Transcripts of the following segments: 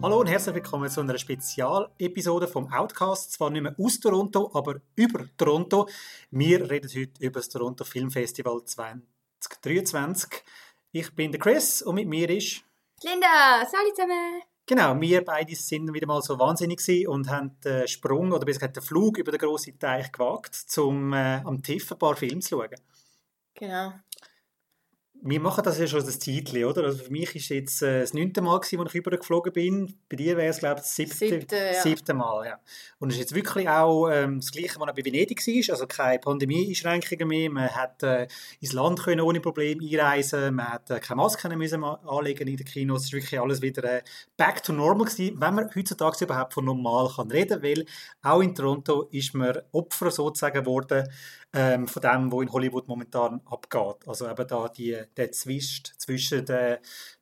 Hallo und herzlich willkommen zu einer Spezialepisode vom Outcast. Zwar nicht mehr aus Toronto, aber über Toronto. Wir reden heute über das Toronto Film Festival 2023. Ich bin der Chris und mit mir ist Linda. Salut zusammen. Genau, wir beide sind wieder mal so wahnsinnig und haben den Sprung oder besser gesagt den Flug über den grossen Teich gewagt, um äh, am TIFF ein paar Filme zu schauen. Genau wir machen das ja schon das Zeitchen, oder? Also für mich ist jetzt äh, das neunte Mal, gewesen, als ich übergeflogen bin. Bei dir wäre es, glaube ich, das siebte, siebte, ja. siebte Mal. Ja. Und es ist jetzt wirklich auch ähm, das Gleiche, was bei Venedig war. Also keine Pandemie-Einschränkungen mehr. Man hat äh, ins Land können ohne Probleme einreisen Man hat äh, keine Masken müssen anlegen in den Kinos. Es ist wirklich alles wieder äh, back to normal gewesen, wenn man heutzutage überhaupt von normal kann reden kann. Weil auch in Toronto ist man Opfer sozusagen geworden ähm, von dem, was in Hollywood momentan abgeht. Also eben da die, der Zwist zwischen den,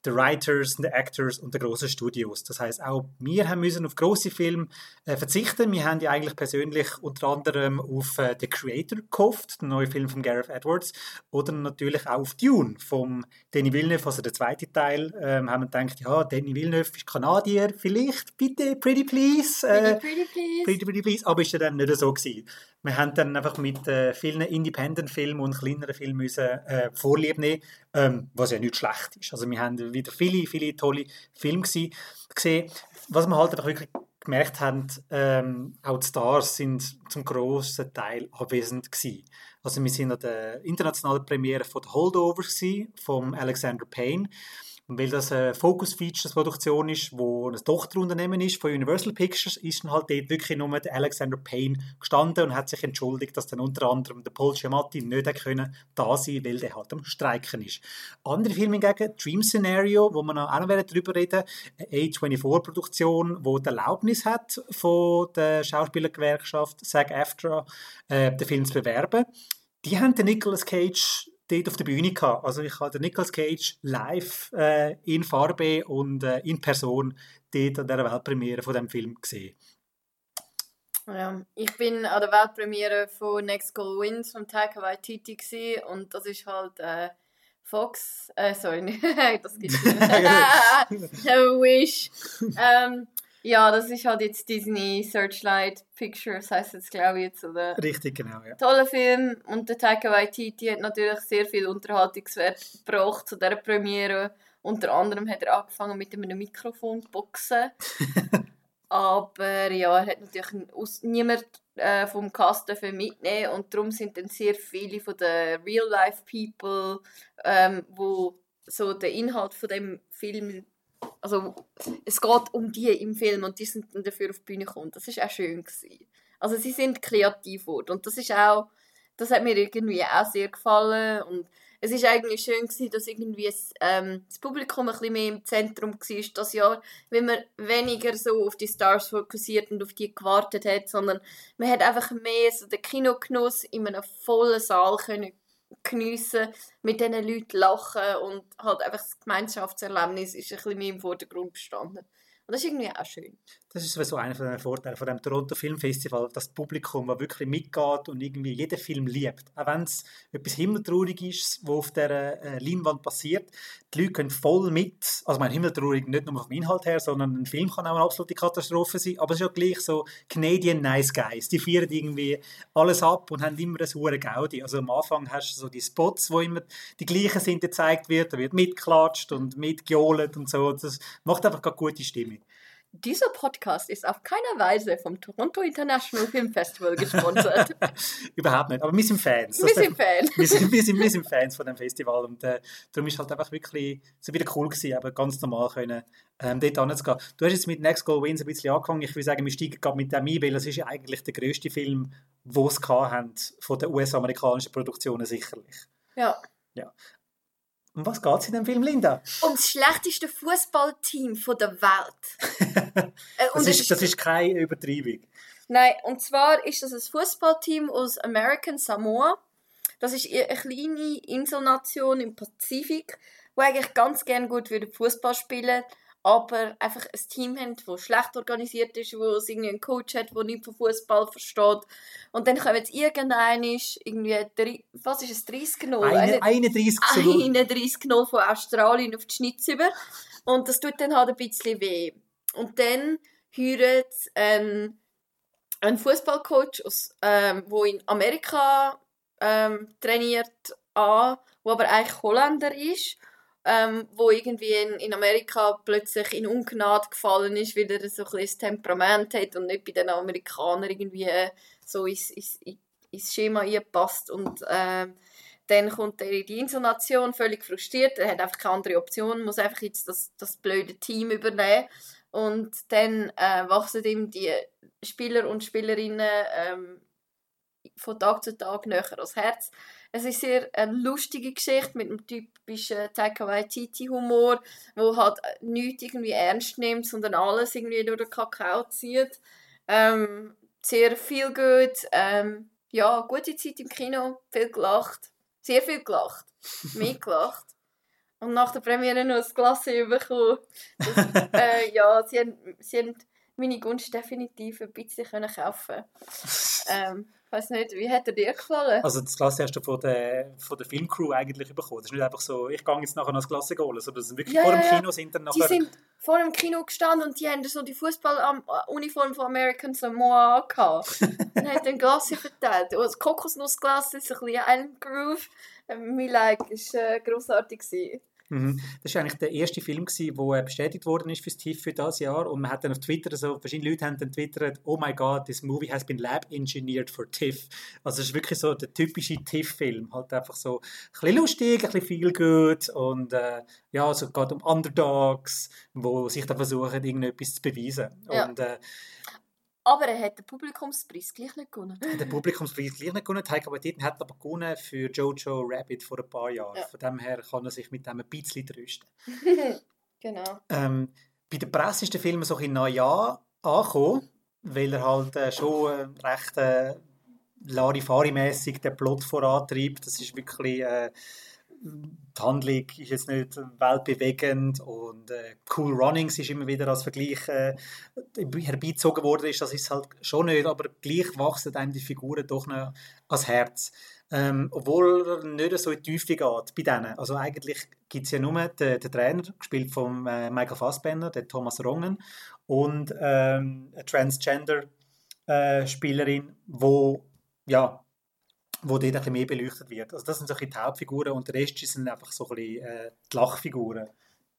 den Writers, den Actors und den grossen Studios. Das heißt auch wir haben müssen auf große Filme äh, verzichten. Wir haben ja eigentlich persönlich unter anderem auf äh, The Creator gehofft, den neuen Film von Gareth Edwards, oder natürlich auch auf Dune vom Danny Villeneuve, also der zweite Teil. Ähm, haben wir gedacht, ja, Danny Villeneuve ist Kanadier, vielleicht, bitte, pretty please. Äh, pretty, pretty please. Pretty, pretty please. Aber ist ja dann nicht so gewesen wir haben dann einfach mit äh, vielen Independent-Filmen und kleineren Filmen müssen, äh, Vorlieb nehmen, ähm, was ja nicht schlecht ist. Also wir haben wieder viele, viele tolle Filme gesehen. Was wir halt einfach wirklich gemerkt haben, ähm, auch die Stars sind zum grossen Teil abwesend gewesen. Also wir sind an der internationalen Premiere von The Holdovers gewesen, von Alexander Payne. Weil das eine Focus Features Produktion ist, wo ein Tochterunternehmen ist von Universal Pictures, ist dann halt dort wirklich nur der Alexander Payne gestanden und hat sich entschuldigt, dass dann unter anderem der Paul Giamatti nicht können da sein, weil der halt am Streiken ist. Andere Filme hingegen, Dream Scenario, wo man auch noch darüber reden, eine A24-Produktion, wo die Erlaubnis hat von der Schauspielergewerkschaft SAG-AFTRA, äh, den Film zu bewerben. Die haben den Nicolas Cage dort auf der Bühne gehabt. Also ich habe den Nicolas Cage live äh, in Farbe und äh, in Person dort an der Weltpremiere von dem Film gesehen. Ja, ich bin an der Weltpremiere von Next Goal Wins von Taika Waititi gewesen, und das ist halt äh, Fox, äh, sorry, das gibt es nicht. Wish. Ähm, ja, das ist halt jetzt Disney Searchlight Pictures, heißt es glaube ich jetzt, oder? Richtig, genau, ja. Toller Film und der Taika Waititi hat natürlich sehr viel Unterhaltungswert gebracht zu dieser Premiere. Unter anderem hat er angefangen mit einem Mikrofon zu boxen. Aber ja, er hat natürlich niemand äh, vom Cast mitnehmen und darum sind dann sehr viele von den Real-Life-People, ähm, wo so den Inhalt von dem Film also es geht um die im Film und die sind dann dafür auf die Bühne gekommen. Das ist auch schön gewesen. Also sie sind kreativ geworden und das ist auch, das hat mir irgendwie auch sehr gefallen und es ist eigentlich schön gewesen, dass irgendwie das, ähm, das Publikum ein bisschen mehr im Zentrum war das Jahr, wenn man weniger so auf die Stars fokussiert und auf die gewartet hat, sondern man hat einfach mehr so den Kinogenuss in einem vollen Saal können geniessen, mit diesen Leuten lachen und halt einfach das Gemeinschaftserlebnis ist ein bisschen mehr im Vordergrund gestanden. Und das ist irgendwie auch schön. Das ist so einer von den Vorteilen von dem Toronto Filmfestival, dass das Publikum das wirklich mitgeht und irgendwie jeden Film liebt. Auch wenn es etwas himmeltraurig ist, was auf der äh, Leinwand passiert, die Leute können voll mit, also mein Himmeltraurig nicht nur vom Inhalt her, sondern ein Film kann auch eine absolute Katastrophe sein, aber es ist ja gleich so Canadian Nice Guys, die feiern irgendwie alles ab und haben immer eine hohe Gaudi. Also am Anfang hast du so die Spots, wo immer die gleichen sind, gezeigt wird, da wird mitgeklatscht und mitgejohlt und so. Das macht einfach eine gute Stimmung. Dieser Podcast ist auf keiner Weise vom Toronto International Film Festival gesponsert. Überhaupt nicht, aber wir sind Fans. Wir sind Fans. Wir sind, wir, sind, wir sind Fans von dem Festival und äh, darum ist halt einfach wirklich so wieder cool gewesen, aber ganz normal können ähm, dort hinzugehen. Du hast jetzt mit Next Goal Wins ein bisschen angefangen. Ich würde sagen, wir steigen gerade mit dem ein, weil das ist ja eigentlich der grösste Film, den es haben von den US-amerikanischen Produktionen sicherlich. Ja. ja. Um was geht es in dem Film, Linda? Um das schlechteste Fußballteam der Welt. äh, das, ist, das ist keine Übertreibung. Nein, und zwar ist das ein Fußballteam aus American Samoa. Das ist eine kleine Inselnation im Pazifik, wo eigentlich ganz gerne gut Fußball spielen aber einfach ein Team haben, das schlecht organisiert ist, wo es irgendwie einen Coach hat, der nicht von Fußball versteht. Und dann kommen jetzt irgendein, irgendwie, was ist es, 30-0? 31-0. 31-0 von Australien auf die Schnitz über. Und das tut dann halt ein bisschen weh. Und dann heuert ähm, ein Fußballcoach, ähm, wo in Amerika ähm, trainiert, an, wo aber eigentlich Holländer ist ähm, wo irgendwie in, in Amerika plötzlich in Ungnade gefallen ist, weil er so ein bisschen Temperament hat und nicht bei den Amerikanern irgendwie äh, so ins, ins, ins Schema passt und äh, dann kommt er in die Inselnation völlig frustriert, er hat einfach keine andere Option, muss einfach jetzt das, das blöde Team übernehmen. Und dann äh, wachsen ihm die Spieler und Spielerinnen ähm, von Tag zu Tag näher ans Herz es ist sehr eine lustige Geschichte mit einem typischen Taika Waititi-Humor, wo halt nichts irgendwie ernst nimmt, sondern alles irgendwie durch den Kakao zieht. Ähm, sehr viel gut. Ähm, ja, gute Zeit im Kino, viel gelacht. Sehr viel gelacht. Mehr gelacht. Und nach der Premiere noch ein Glas bekommen. Das, äh, ja, sie haben, sie haben meine Gunst definitiv ein bisschen können kaufen ähm, weiß nicht, wie hat er dir gefallen? Also das Klasse hast du von der, von der Filmcrew eigentlich bekommen. Das ist nicht einfach so, ich gehe jetzt nachher noch das Klasse holen, sondern das sind wirklich ja, vor dem Kino sind dann nachher... Die sind vor dem Kino gestanden und die haben so die Fußballuniform von American Samoa angehabt. und haben dann Klasse verteilt. Und das Kokosnussglas ist ein bisschen Island Groove. Ähm, mein Like war äh, grossartig. Gewesen. Mhm. Das war eigentlich der erste Film, der bestätigt worden ist fürs TIFF für dieses Jahr. Und man hat dann auf Twitter so, verschiedene Leute haben dann twittert, oh my god, this movie has been lab engineered for TIFF. Also es ist wirklich so der typische TIFF-Film. Halt einfach so ein bisschen lustig, ein bisschen viel gut und äh, ja, also es geht um Underdogs, die sich dann versuchen, irgendetwas zu beweisen. Ja. Und, äh, aber er hat den Publikumspreis gleich nicht gewonnen. Er hat den Publikumspreis gleich nicht gewonnen. Taika Waititi hat aber gewonnen für Jojo Rabbit vor ein paar Jahren. Ja. Von dem her kann er sich mit dem ein bisschen trösten. genau. Ähm, bei der Presse ist der Film so ein Neujahr angekommen, weil er halt äh, schon äh, recht äh, Larifari-mässig den Plot vorantreibt. Das ist wirklich... Äh, die Handlung ist jetzt nicht weltbewegend und äh, Cool Runnings ist immer wieder als Vergleich äh, herbeizogen worden ist, das ist halt schon nicht, aber gleich wachsen einem die Figuren doch noch ans Herz. Ähm, obwohl er nicht so in die Tiefe geht bei denen. Also eigentlich gibt es ja nur den, den, Trainer, gespielt von äh, Michael Fassbender, der Thomas Rongen, und ähm, eine Transgender-Spielerin, äh, wo ja, wo dort ein bisschen mehr beleuchtet wird. Also das sind so ein die Hauptfiguren und der Rest sind einfach so ein bisschen äh, die Lachfiguren.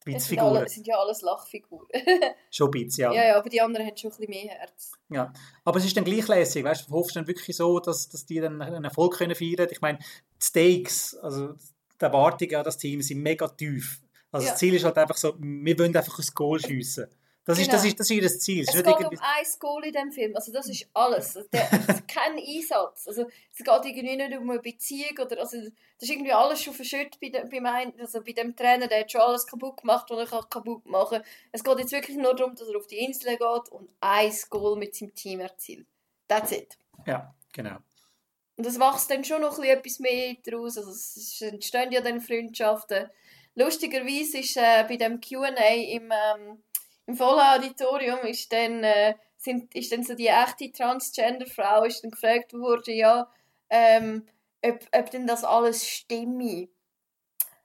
Die Witzfiguren. Das sind, ja alles Lachfiguren. schon ein bisschen, ja. Ja, ja, aber die anderen haben schon ein bisschen mehr Herz. Ja, aber es ist dann gleichlässig, weißt du, hoffst du dann wirklich so, dass, dass die dann einen Erfolg können feiern können. Ich meine, die Stakes, also die Erwartungen an das Team sind mega tief. Also ja. das Ziel ist halt einfach so, wir wollen einfach ein Goal schiessen. Das, genau. ist, das, ist, das ist ihr Ziel. Es, es geht um ein Goal in diesem Film. Also das ist alles. Der, kein Einsatz. Also es geht irgendwie nicht um eine Beziehung. Oder, also, das ist irgendwie alles schon verschüttet bei, dem, bei, mein, also bei dem Trainer. Der hat schon alles kaputt gemacht, was er kaputt machen kann. Es geht jetzt wirklich nur darum, dass er auf die Insel geht und ein Goal mit seinem Team erzielt. That's it. Ja, genau. Und das wächst dann schon noch etwas mehr daraus. Also es entstehen ja dann Freundschaften. Lustigerweise ist äh, bei dem Q&A im... Ähm, im vollen Auditorium ist dann, äh, sind, ist dann so die echte Transgender-Frau ist dann gefragt worden, ja, ähm, ob, ob denn das alles stimme.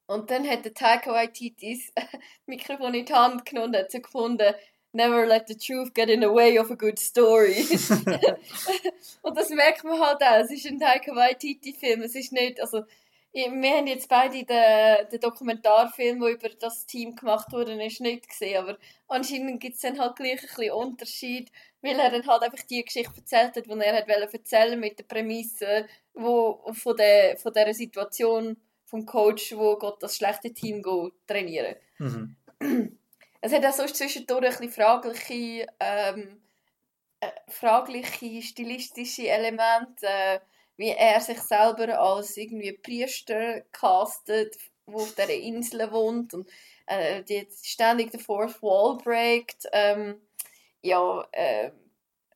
Und dann hat der Taika Waititi das Mikrofon in die Hand genommen und hat so gefunden, never let the truth get in the way of a good story. und das merkt man halt auch, es ist ein Taika Waititi-Film, es ist nicht, also wir haben jetzt beide den, den Dokumentarfilm, der über das Team gemacht wurde, nicht gesehen, aber anscheinend gibt es dann halt gleich ein bisschen Unterschied, weil er dann halt einfach die Geschichte erzählt hat, die er hat erzählen mit der Prämisse wo, von, der, von dieser Situation vom Coach, wo Gott das schlechte Team geht, trainieren. Mhm. Es hat auch sonst zwischendurch ein bisschen fragliche, ähm, äh, fragliche stilistische Elemente, äh, wie er sich selber als irgendwie Priester castet, wo auf dieser Insel wohnt und äh, die ständig den Fourth Wall breakt. Ähm, ja, äh,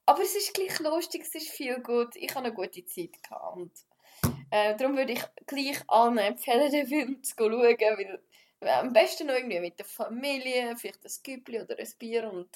aber es ist gleich lustig, es ist viel gut. Ich habe eine gute Zeit gehabt. Und, äh, darum würde ich gleich allen empfehlen, den Film zu schauen, weil am besten noch irgendwie mit der Familie, vielleicht ein Küppli oder ein Bier und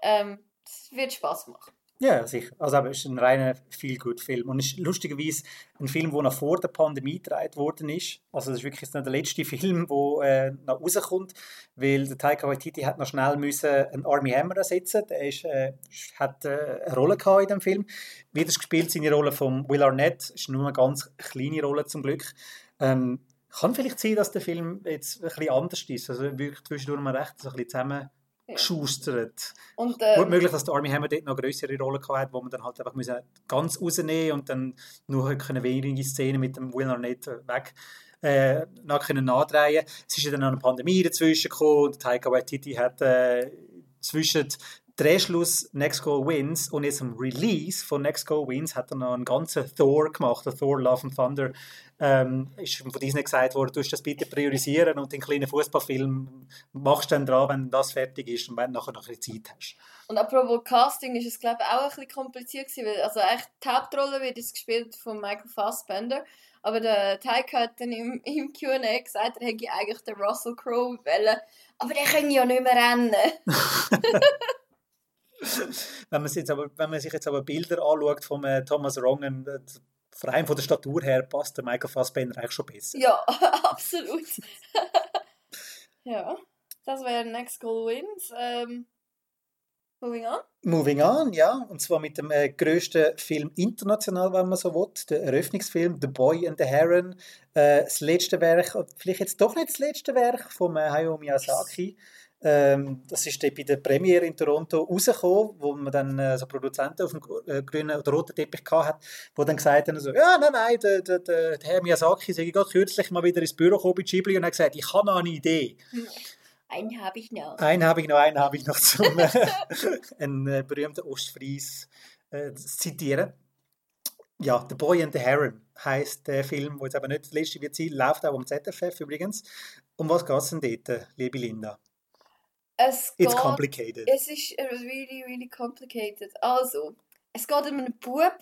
ähm, es wird Spaß machen. Ja, sicher. Also aber es ist ein reiner Feel-Good-Film. Und es ist lustigerweise ein Film, der noch vor der Pandemie gedreht worden ist. Also das ist wirklich der letzte Film, der äh, noch rauskommt, weil der Taika Waititi hat noch schnell müssen einen Army Hammer ersetzen. Der ist, äh, hat äh, eine Rolle gehabt in dem Film. Wie das gespielt, seine Rolle von Will Arnett, ist nur eine ganz kleine Rolle zum Glück. Ähm, kann vielleicht sein, dass der Film jetzt ein bisschen anders ist. Also wirklich zwischendurch mal recht so ein bisschen zusammen geschustert. Und, ähm, Gut möglich, dass der Army Hammer dort noch größere Rolle hatte, wo man dann halt einfach müssen ganz rausnehmen und dann nur können wenige Szenen mit dem Will Arnett weg äh, nach können nachdrehen. Es ist ja dann noch eine Pandemie dazwischen gekommen und Taika Waititi hat äh, zwischen Drehschluss Next Goal Wins und jetzt am Release von Next Goal Wins hat er noch einen ganzen Thor gemacht, der Thor Love and Thunder. Ähm, ist von Disney gesagt worden, du das bitte priorisieren und den kleinen Fußballfilm machst du dann dran, wenn das fertig ist und wenn du nachher noch ein Zeit hast. Und apropos Casting ist es glaube ich auch ein bisschen kompliziert gewesen, weil also eigentlich die Hauptrolle wird jetzt gespielt von Michael Fassbender, aber der Taika hat dann im, im Q&A gesagt, er hätte eigentlich den Russell Crowe wollen, aber der kann ja nicht mehr rennen. wenn, man jetzt aber, wenn man sich jetzt aber Bilder anschaut von äh, Thomas Rongen, äh, vor allem von der Statur her passt der Michael Fassbender eigentlich schon besser. Ja, absolut. ja, das wäre Next Goal Wins. Ähm, moving on. Moving on, ja. Und zwar mit dem äh, grössten Film international, wenn man so will. Der Eröffnungsfilm The Boy and the Heron. Äh, das letzte Werk, vielleicht jetzt doch nicht das letzte Werk von äh, Hayao Miyazaki. Ähm, das ist bei der Premiere in Toronto rausgekommen, wo man dann äh, so Produzenten auf dem äh, grünen oder roten Teppich hatte, die dann gesagt haben, so, ja, nein, nein, der, der, der, der Herr Miyazaki ist gerade kürzlich mal wieder ins Büro gekommen bei Ghibli und hat gesagt, ich habe noch eine Idee. Einen habe ich noch. Einen habe ich noch, einen habe ich noch, zum äh, einen äh, berühmten Ostfries äh, zitieren. Ja, The Boy and the Heron heisst der Film, der jetzt aber nicht das letzte wird sein, läuft auch am ZFF übrigens. Um was geht es denn dort, liebe Linda? Es It's geht, complicated. Es ist really, really complicated. Also, es geht um einen Bub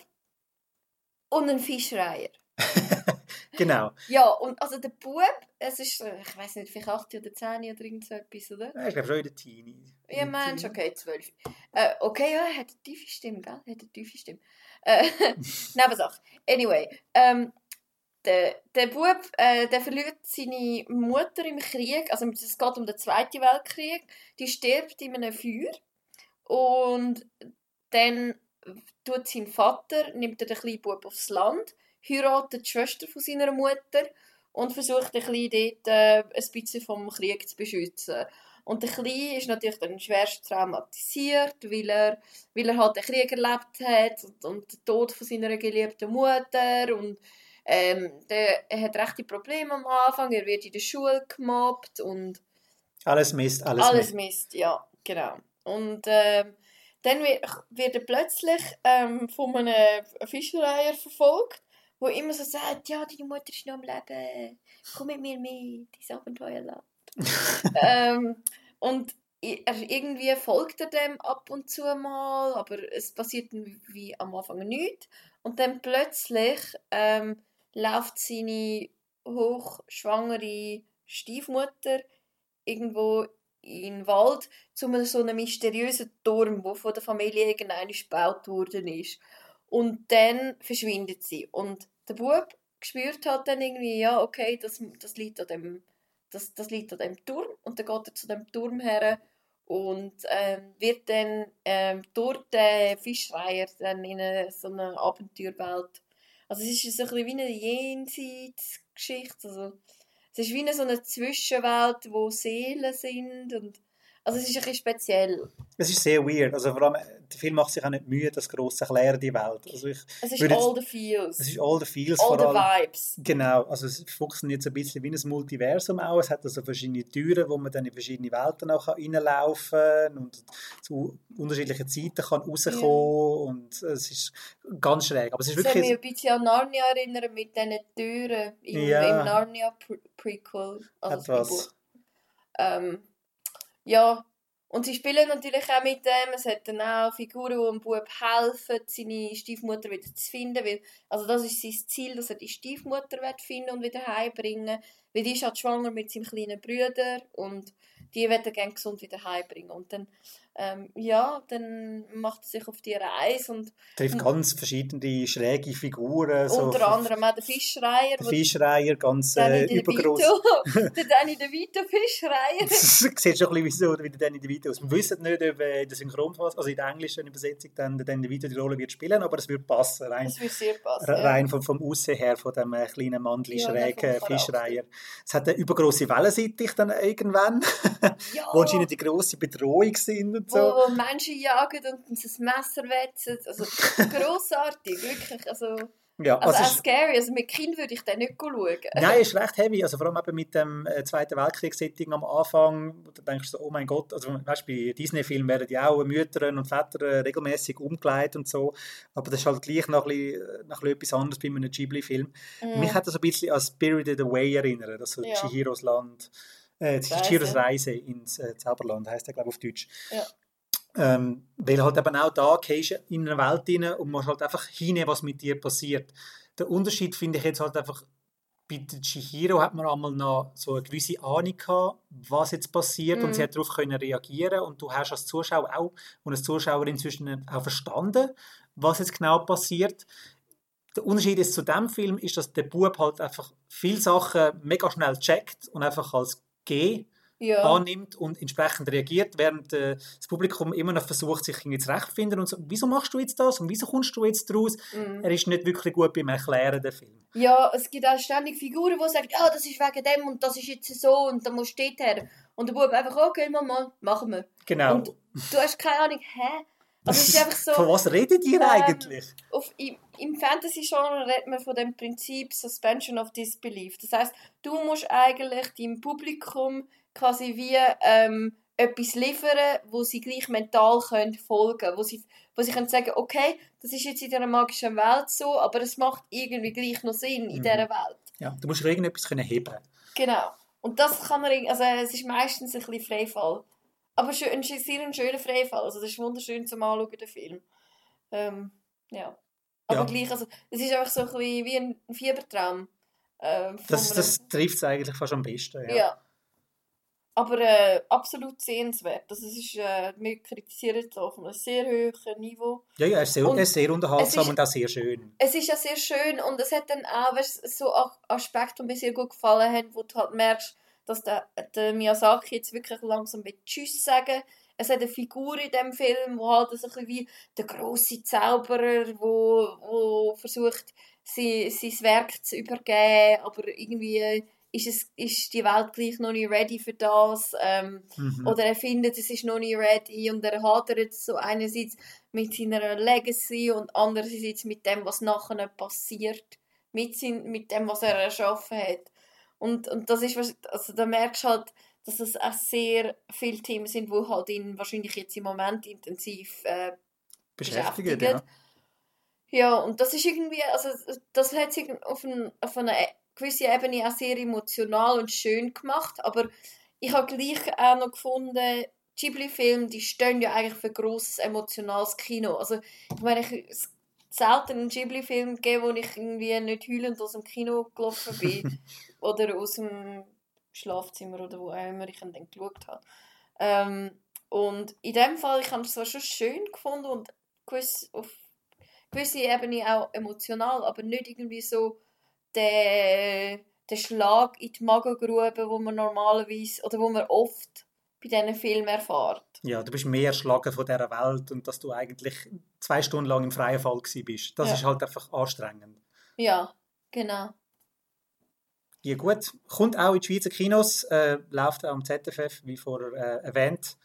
und einen Fischreier. genau. Ja, und also der Bub, es ist, ich weiß nicht, vielleicht 8 oder 10 oder irgend so etwas, oder? Ja, ich glaube schon in der Teenie. Ja, Mensch, okay, 12. Äh, okay, ja, er hat eine tiefe Stimme, gell? Er hat eine tiefe Stimme. Äh, Nebensache. Anyway, ähm, der, der Bub äh, der verliert seine Mutter im Krieg, also es geht um den Zweiten Weltkrieg, die stirbt in einem Feuer. Und dann tut sein Vater, nimmt den kleinen Bub aufs Land, heiratet die Schwester von seiner Mutter und versucht ein bisschen dort äh, ein bisschen vom Krieg zu beschützen. Und der Kleine ist natürlich dann schwerst traumatisiert, weil er, weil er halt den Krieg erlebt hat und, und den Tod von seiner geliebten Mutter und ähm, der, er hat rechte Probleme am Anfang, er wird in der Schule gemobbt und... Alles Mist, alles, alles Mist. Mist. ja, genau. Und ähm, dann wird er plötzlich ähm, von einem Fischereier verfolgt, wo immer so sagt, ja, deine Mutter ist noch am Leben, komm mit mir mit, ins Abenteuerland. ähm, und er, irgendwie folgt er dem ab und zu mal, aber es passiert wie am Anfang nichts. Und dann plötzlich ähm, läuft seine hochschwangere Stiefmutter irgendwo in den Wald zu so einem mysteriösen Turm, wo von der Familie irgendein gebaut worden ist. Und dann verschwindet sie. Und der Bub spürt halt dann irgendwie, ja, okay, das, das, liegt an dem, das, das liegt an dem Turm. Und dann geht er zu dem Turm her und ähm, wird dann ähm, durch den Fischreier dann in eine, so eine Abenteuerwelt also es ist so ein bisschen wie eine Jenseitsgeschichte. Also, es ist wie eine, so eine Zwischenwelt, wo Seelen sind und also es ist ein bisschen speziell. Es ist sehr weird. Also vor allem, der Film macht sich auch nicht Mühe, das gross zu erklären, die Welt. Also ich es ist all the feels. Es ist all the feels. All the vibes. Genau. Also es funktioniert so ein bisschen wie ein Multiversum auch. Es hat also verschiedene Türen, wo man dann in verschiedene Welten auch reinlaufen kann und zu unterschiedlichen Zeiten kann rauskommen ja. und es ist ganz schräg. Aber es ist wirklich... Das mich ein bisschen an Narnia erinnern mit diesen Türen im, ja. im Narnia Prequel. Also Etwas. Ähm, ja, Und sie spielen natürlich auch mit dem. Es hat dann auch Figuren, die dem Bub helfen, seine Stiefmutter wieder zu finden. Weil, also das ist sein Ziel, dass er die Stiefmutter finden und wieder heimbringen Weil die ist halt schwanger mit seinem kleinen Bruder und die wird er gerne gesund wieder heimbringen. Und dann ähm, ja, dann macht er sich auf die Reise und trifft ganz verschiedene schräge Figuren. So unter anderem auch den Fischreier. Der Fischreier, ganz äh, übergroß. der Danny DeVito Fischreier. das sieht schon ein bisschen wie der Danny DeVito aus. Wir wissen nicht, ob äh, in der Synchronfassung, also in der englischen Übersetzung dann der Danny DeVito die Rolle wird spielen, aber es wird passen. Rein, das wird sehr passen. Rein vom, vom Aussehen her, von dem äh, kleinen Mandli ja, schrägen Fischreier. Es hat eine übergroße Wellensittich dann irgendwann, ja. wo anscheinend die grosse Bedrohung sind und so. Wo, wo Menschen jagen und uns ein Messer wetzen. Also grossartig, wirklich. Also, ja, also, also auch scary. Also mit Kind würde ich dann nicht schauen. Nein, ist recht heavy. Also vor allem eben mit dem äh, Zweiten Weltkrieg-Setting am Anfang, du denkst so, oh mein Gott, also weißt, bei Disney-Filmen werden ja auch Mütter und Väter regelmäßig umgeleitet und so. Aber das ist halt gleich noch ein bisschen, äh, noch ein bisschen etwas anderes bei einem Ghibli-Film. Mm. Mich hat das ein bisschen an Spirited Away erinnert, also ja. Chihiros Land. Äh, Chihiros Reise ins äh, Zauberland heißt der, glaube ich, auf Deutsch. Ja. Ähm, weil halt eben auch da gehst du in eine Welt rein und musst halt einfach hinnehmen, was mit dir passiert. Der Unterschied finde ich jetzt halt einfach, bei Chihiro hat man einmal noch so eine gewisse Ahnung gehabt, was jetzt passiert mhm. und sie hat darauf können reagieren und du hast als Zuschauer auch und als Zuschauer inzwischen auch verstanden, was jetzt genau passiert. Der Unterschied ist zu dem Film ist, dass der Bub halt einfach viele Sachen mega schnell checkt und einfach als G ja. annimmt und entsprechend reagiert, während äh, das Publikum immer noch versucht, sich irgendwie zurechtzufinden und so, wieso machst du jetzt das und wieso kommst du jetzt daraus? Mhm. Er ist nicht wirklich gut beim Erklären, der Film. Ja, es gibt auch ständig Figuren, die sagen, ah, das ist wegen dem und das ist jetzt so und dann musst du her. Und der Bub einfach, okay, Mama, machen wir. Genau. Und du hast keine Ahnung, hä? Also es ist einfach so, von was redet ihr ähm, eigentlich? Auf, im Fantasy-Genre redet man von dem Prinzip Suspension of Disbelief. Das heißt, du musst eigentlich deinem Publikum quasi wie ähm, etwas liefern, wo sie gleich mental können folgen können. Wo sie, wo sie können sagen okay, das ist jetzt in dieser magischen Welt so, aber es macht irgendwie gleich noch Sinn in mhm. dieser Welt. Ja, du musst irgendetwas können heben Genau. Und das kann man, also es ist meistens ein bisschen Freifall. Aber ein sehr ein schöner Freifall. Also das ist wunderschön zum Anschauen, der Film. Ähm, ja. Aber ja. gleich, also es ist einfach so ein bisschen wie ein Fiebertraum. Äh, das das trifft es eigentlich fast am besten, ja. ja. Aber äh, absolut sehenswert. Also, es ist, äh, wir kritisieren es auf einem sehr hohen Niveau. Ja, ja, er ist sehr, und er ist sehr unterhaltsam ist, und auch sehr schön. Es ist ja sehr schön und es hat dann auch weißt, so Aspekte, die mir sehr gut gefallen haben, wo du halt merkst, dass der, der Miyazaki jetzt wirklich langsam mit Tschüss sagen es hat eine Figur in dem Film, wo halt so ein wie der große Zauberer, wo, wo versucht, sie, sein Werk zu übergeben, aber irgendwie ist, es, ist die Welt gleich noch nicht ready für das. Ähm, mhm. Oder er findet, es ist noch nicht ready und er hadert so einerseits mit seiner Legacy und andererseits mit dem, was nachher passiert. Mit, sein, mit dem, was er erschaffen hat. Und, und das ist, was, also da merkst du halt, dass es auch sehr viele Themen sind, die halt ihn wahrscheinlich jetzt im Moment intensiv äh, beschäftigen. Ja. ja, und das ist irgendwie, also das hat sich auf, ein, auf einer gewissen Ebene auch sehr emotional und schön gemacht, aber ich habe gleich auch noch gefunden, Ghibli-Filme, die stehen ja eigentlich für grosses emotionales Kino. Also ich meine, ich, es selten einen Ghibli-Film gegeben, wo ich irgendwie nicht heulend aus dem Kino gelaufen bin oder aus dem Schlafzimmer oder wo auch immer ich dann geschaut habe. Ähm, und in dem Fall, ich habe es zwar schon schön gefunden und gewiss, auf gewisse Ebene auch emotional, aber nicht irgendwie so der, der Schlag in die Magengrube, wo man normalerweise oder wo man oft bei diesen Filmen erfährt. Ja, du bist mehr erschlagen von dieser Welt und dass du eigentlich zwei Stunden lang im freien Fall bist. Das ja. ist halt einfach anstrengend. Ja, genau. Ja gut, kommt auch in die Schweizer Kinos, äh, läuft auch am ZFF, wie vorher äh, erwähnt.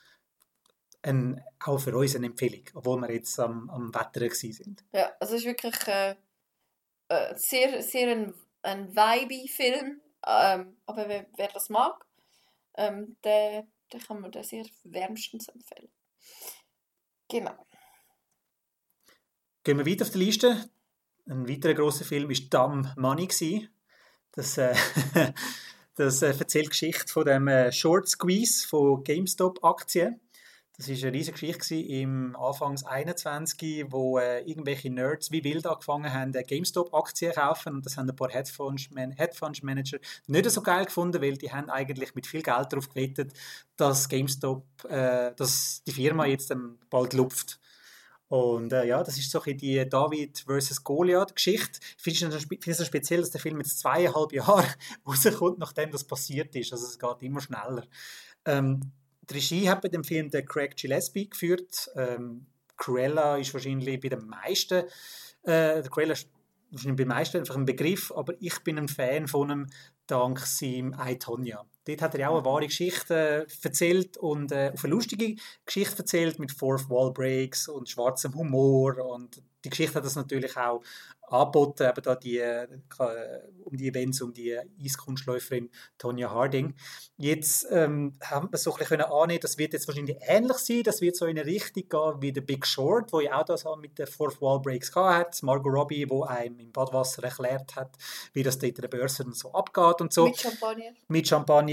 Ein, auch für uns eine Empfehlung, obwohl wir jetzt am, am Wetter sind. Ja, also es ist wirklich äh, äh, sehr, sehr ein, ein vibey Film, ähm, aber wer, wer, das mag, ähm, der, der kann man das sehr wärmstens empfehlen. Genau. Gehen wir weiter auf die Liste. Ein weiterer großer Film war Dumb Money. Gewesen. Das, äh, das äh, erzählt die Geschichte von dem äh, Short Squeeze von GameStop-Aktien. Das war eine riesige Geschichte im Anfangs 21, wo äh, irgendwelche Nerds wie wild angefangen haben, äh, GameStop-Aktien zu kaufen. Und das haben ein paar Hedgefonds-Manager nicht so geil gefunden, weil die haben eigentlich mit viel Geld darauf gewettet, dass GameStop, äh, dass die Firma jetzt ähm, bald lupft. Und äh, ja, das ist so ein die David vs. Goliath-Geschichte. Ich finde es speziell, dass der Film jetzt zweieinhalb Jahre rauskommt, nachdem das passiert ist. Also es geht immer schneller. Ähm, die Regie hat bei dem Film der Craig Gillespie geführt. Ähm, Cruella ist wahrscheinlich bei den meisten, äh, Cruella ist wahrscheinlich bei den meisten einfach ein Begriff, aber ich bin ein Fan von ihm dank seinem I, Tonya. Dort hat er auch eine wahre Geschichte äh, erzählt und äh, auf eine lustige Geschichte erzählt mit Fourth Wall Breaks und schwarzem Humor und die Geschichte hat das natürlich auch angeboten, eben da die, äh, um die Events, um die Eiskunstläuferin Tonya Harding. Jetzt ähm, haben wir so ein bisschen annehmen, das wird jetzt wahrscheinlich ähnlich sein, das wird so in eine Richtung gehen wie The Big Short, wo ja auch das mit den Fourth Wall Breaks hat, Margot Robbie, wo einem im Badwasser erklärt hat, wie das dort in der Börse so abgeht und so. Mit Champagner. Mit Champagner.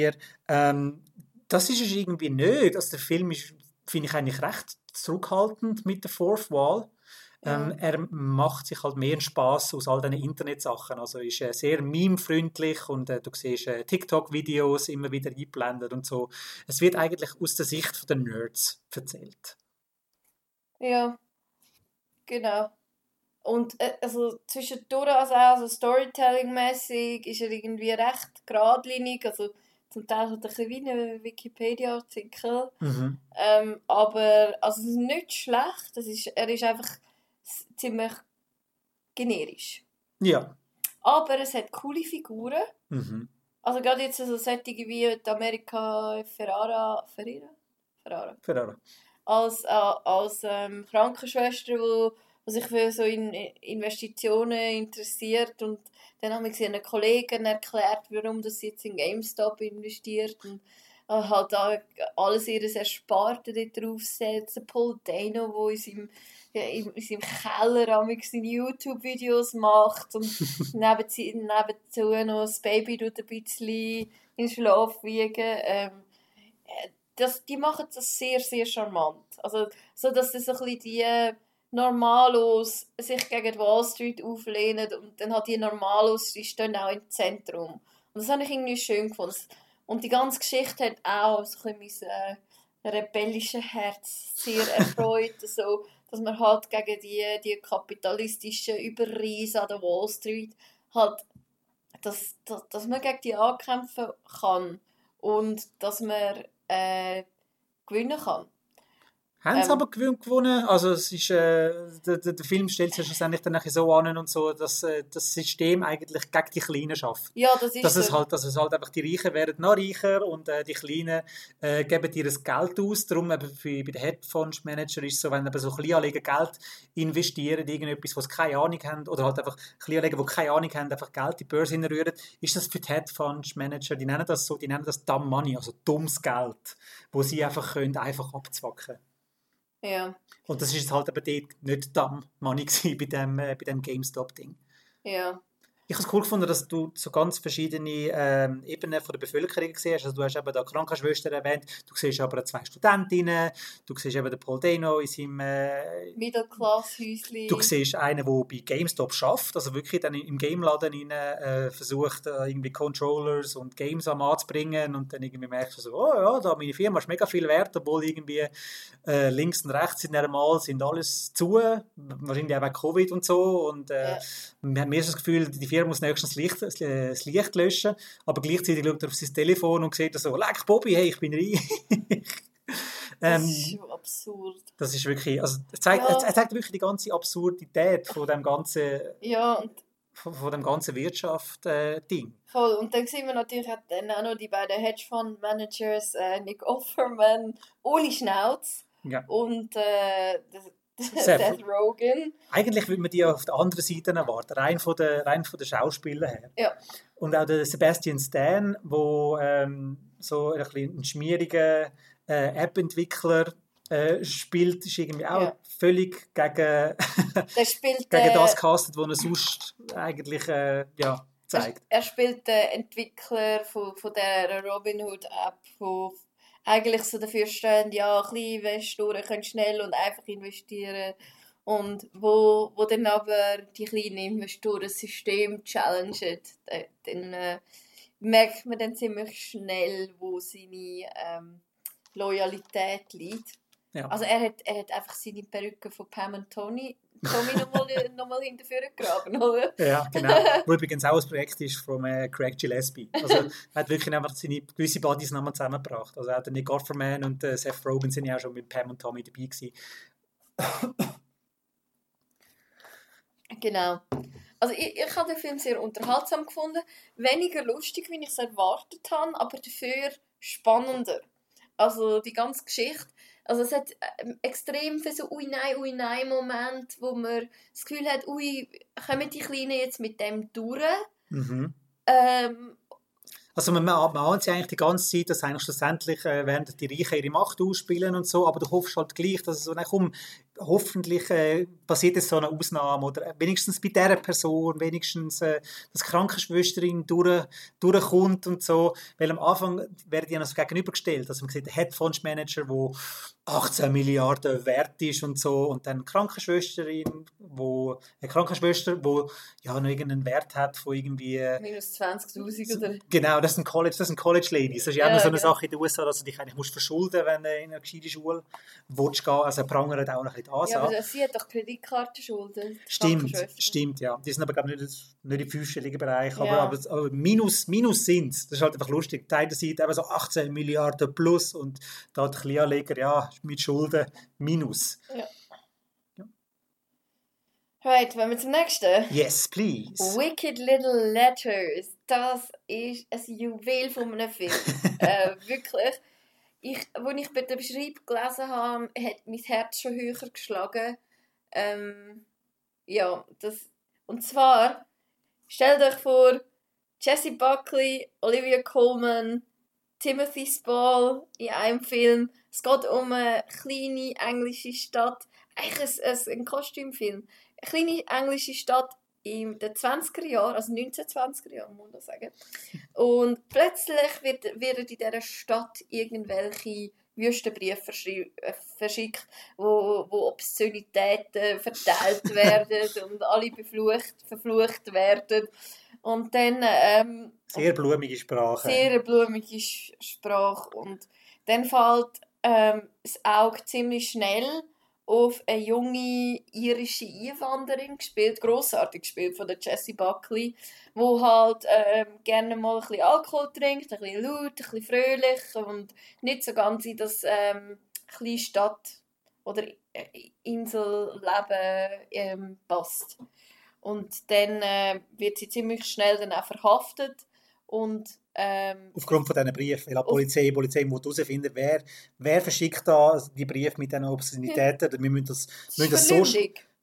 Ähm, das ist es irgendwie nicht. Also der Film ist, finde ich, eigentlich recht zurückhaltend mit der Fourth Wall. Ähm, er macht sich halt mehr Spaß aus all diesen Internetsachen. Also ist äh, sehr meme-freundlich und äh, du siehst äh, TikTok-Videos immer wieder eingeblendet und so. Es wird eigentlich aus der Sicht der Nerds erzählt. Ja, genau. Und äh, also zwischendurch, also auch also Storytelling-mäßig, ist er irgendwie recht geradlinig. Also zum Teil hat er ein bisschen wie ein Wikipedia-Artikel. Mhm. Ähm, aber also es ist nicht schlecht. Das ist, er ist einfach ziemlich generisch. Ja. Aber es hat coole Figuren. Mhm. Also gerade jetzt so solche wie die Amerika Ferrara, Ferrara? Ferrara. Ferrara. Als, äh, als ähm, Krankenschwester, wo sich für so in Investitionen interessiert und dann haben wir einen Kollegen erklärt, warum das jetzt in GameStop investiert und äh, halt alles ihres Ersparte dort draufsetzen. Paul Dano, wo in seinem in, in seinem Keller seine YouTube-Videos macht und nebenzu noch das Baby tut ein bisschen in Schlaf wiegen. Ähm, das, die machen das sehr, sehr charmant. Also, so dass das ein bisschen die Normalos sich gegen die Wall Street auflehnen und dann hat die Normalos, die stehen auch im Zentrum. Und das habe ich irgendwie schön gefunden. Und die ganze Geschichte hat auch so ein bisschen mein äh, rebellisches Herz sehr erfreut. so, dass man halt gegen die, die kapitalistischen Überreise an der Wall Street halt, dass, dass, dass man gegen die ankämpfen kann und dass man äh, gewinnen kann. Haben sie ähm, aber gewonnen. Also es ist, äh, der, der, Film stellt sich schlussendlich dann so an und so, dass äh, das System eigentlich gegen die Kleinen schafft. Ja, das ist dass es halt, dass es halt einfach die Reichen werden noch reicher und äh, die Kleinen äh, geben ihr Geld aus. Darum eben für, bei den Hedgefonds-Manager ist es so, wenn eben so Kleinanleger Geld investieren in irgendetwas, was sie keine Ahnung haben, oder halt einfach Kleinanleger, die keine Ahnung haben, einfach Geld in die Börse hinrühren, ist das für die Hedgefonds-Manager, die nennen das so, die nennen das Dumb Money, also dummes Geld, wo sie einfach können, einfach abzwacken ja. Und das ist halt eben dort nicht Dumb Money bei dem, äh, bei dem GameStop-Ding. Ja. Ich habe es cool gefunden, dass du so ganz verschiedene ähm, Ebenen von der Bevölkerung siehst. Also du hast eben da Krankenschwestern erwähnt, du siehst aber zwei Studentinnen, du siehst eben den Paul Dano in seinem äh, Middle-Class-Häuschen. Du siehst einen, der bei GameStop schafft, also wirklich dann im Gameladen rein, äh, versucht, äh, irgendwie Controllers und Games am anzubringen und dann irgendwie merkst du so, oh ja, da meine Firma ist mega viel wert, obwohl irgendwie äh, links und rechts in der Mal sind alles zu, wahrscheinlich auch wegen Covid und so und äh, ja. wir haben mir das Gefühl, die Firma Firma muss nächstens das Licht, das Licht löschen, aber gleichzeitig schaut er auf sein Telefon und sieht so, leck Bobby, hey, ich bin reich. ähm, das ist absurd. Das ist wirklich, also es zeigt, ja. es zeigt wirklich die ganze Absurdität von dem ganzen, ja, und von, von dem ganzen Wirtschaft-Ding. Äh, Voll, und dann sehen wir natürlich dann auch noch die beiden Hedgefonds-Managers, äh, Nick Offerman, Oli Schnauz ja. und äh, Seth, Seth Rogen. Eigentlich würde man die auf der anderen Seite erwarten, rein von der, rein von der Schauspieler her. Ja. Und auch der Sebastian Stan, wo ähm, so ein, ein schmieriger äh, App-Entwickler äh, spielt, ist irgendwie auch ja. völlig gegen, spielt, gegen das castet, was er sonst eigentlich äh, ja, zeigt. Er, er spielt den Entwickler von, von der Robin Hood App, wo eigentlich so dafür stehen, ja, kleine Investoren können schnell und einfach investieren und wo, wo dann aber die kleinen Investoren das System challengen, dann äh, merkt man dann ziemlich schnell, wo seine ähm, Loyalität liegt. Ja. Also er hat, er hat einfach seine Perücke von Pam und Tony Tommy nochmal noch mal hinterführen gegraben, oder? Ja, genau. Wo übrigens auch ein Projekt ist von äh, Craig Gillespie. Also er hat wirklich einfach seine gewisse Bodies nochmal zusammengebracht. Also er hat Nick Offerman und äh, Seth Rogen sind ja auch schon mit Pam und Tommy dabei gewesen. genau. Also ich, ich habe den Film sehr unterhaltsam gefunden. Weniger lustig, wie ich es erwartet habe, aber dafür spannender. Also die ganze Geschichte also es hat ähm, extrem viele so ui nein, ui nein Momente, wo man das Gefühl hat, ui, kommen die Kleinen jetzt mit dem durch? Mhm. Ähm, also man, man ahnt ja eigentlich die ganze Zeit, dass eigentlich schlussendlich äh, werden die Reichen ihre Macht ausspielen und so, aber du hoffst halt gleich, dass es so, na komm, hoffentlich äh, passiert jetzt so eine Ausnahme oder wenigstens bei dieser Person, wenigstens, äh, dass die Krankenschwesterin durch, durchkommt und so, weil am Anfang werden die noch so gegenübergestellt, also man sieht, der Headfonds-Manager, der 18 Milliarden wert ist und so und dann eine Krankenschwesterin, wo, eine Krankenschwester, wo ja noch irgendeinen Wert hat von irgendwie... Äh, Minus 20'000 oder? Genau, das sind College, das sind College Ladies, das ist ja, auch so eine genau. Sache in den USA, dass du dich eigentlich musst verschulden, wenn du in eine gescheite Schule willst gehen, also prangert auch noch ein nicht Ja, aber sie hat doch Kreditkartenschulden. Stimmt, stimmt, ja. Die sind aber glaube nicht, nicht im fünfstelligen Bereich, ja. aber, aber, aber, minus, minus sind Das ist halt einfach lustig. Die eine Seite eben so 18 Milliarden plus und da die Kleinanleger, ja, mit Schulden minus. Ja. Right, wenn wir zum nächsten. Yes, please. Wicked Little Letters. Das ist ein Juwel von einem Film. äh, wirklich ich, als ich bei der Beschreibung gelesen habe, hat mein Herz schon höher geschlagen. Ähm, ja, das, und zwar, stellt euch vor, Jesse Buckley, Olivia Colman, Timothy Spall in einem Film. Es geht um eine kleine englische Stadt, eigentlich ein, ein, ein Kostümfilm. Eine kleine englische Stadt in den 20er Jahren, also 1920er Jahren, muss man sagen. Und plötzlich wird, werden in dieser Stadt irgendwelche Wüstenbriefe äh, verschickt, wo, wo Obszönitäten verteilt werden und alle beflucht, verflucht werden. Und dann... Ähm, sehr blumige Sprache. Sehr blumige Sprache. Und dann fällt ähm, das Auge ziemlich schnell auf eine junge irische Einwanderin gespielt, grossartig gespielt von der Jessie Buckley, wo halt ähm, gerne mal ein bisschen Alkohol trinkt, ein bisschen laut, ein bisschen fröhlich und nicht so ganz in das ähm, kleine Stadt oder äh, Inselleben ähm, passt. Und dann äh, wird sie ziemlich schnell dann auch verhaftet und ähm, Aufgrund von diesen Briefen, weil die Polizei, die Polizei muss herausfinden, wer, wer verschickt da die Briefe mit diesen Obszönitäten. Wir müssen das, das, müssen das so,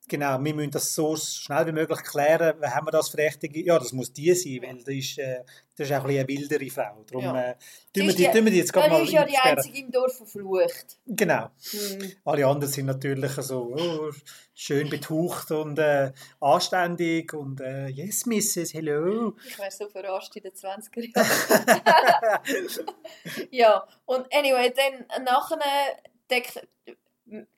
Genau, wir müssen das so schnell wie möglich klären. Haben wir das Verdächtige? Ja, das muss die sein, weil das ist, äh, das ist auch ein eine wildere Frau. Darum ja. äh, tun, wir die, tun wir die jetzt gerade mal ist ja die einzige im Dorf verflucht. Genau. Hm. Alle anderen sind natürlich so oh, schön betucht und äh, anständig und äh, yes, Mrs., hello. Ich wäre so verarscht in den 20er Jahren. ja, und anyway, dann nachher deckt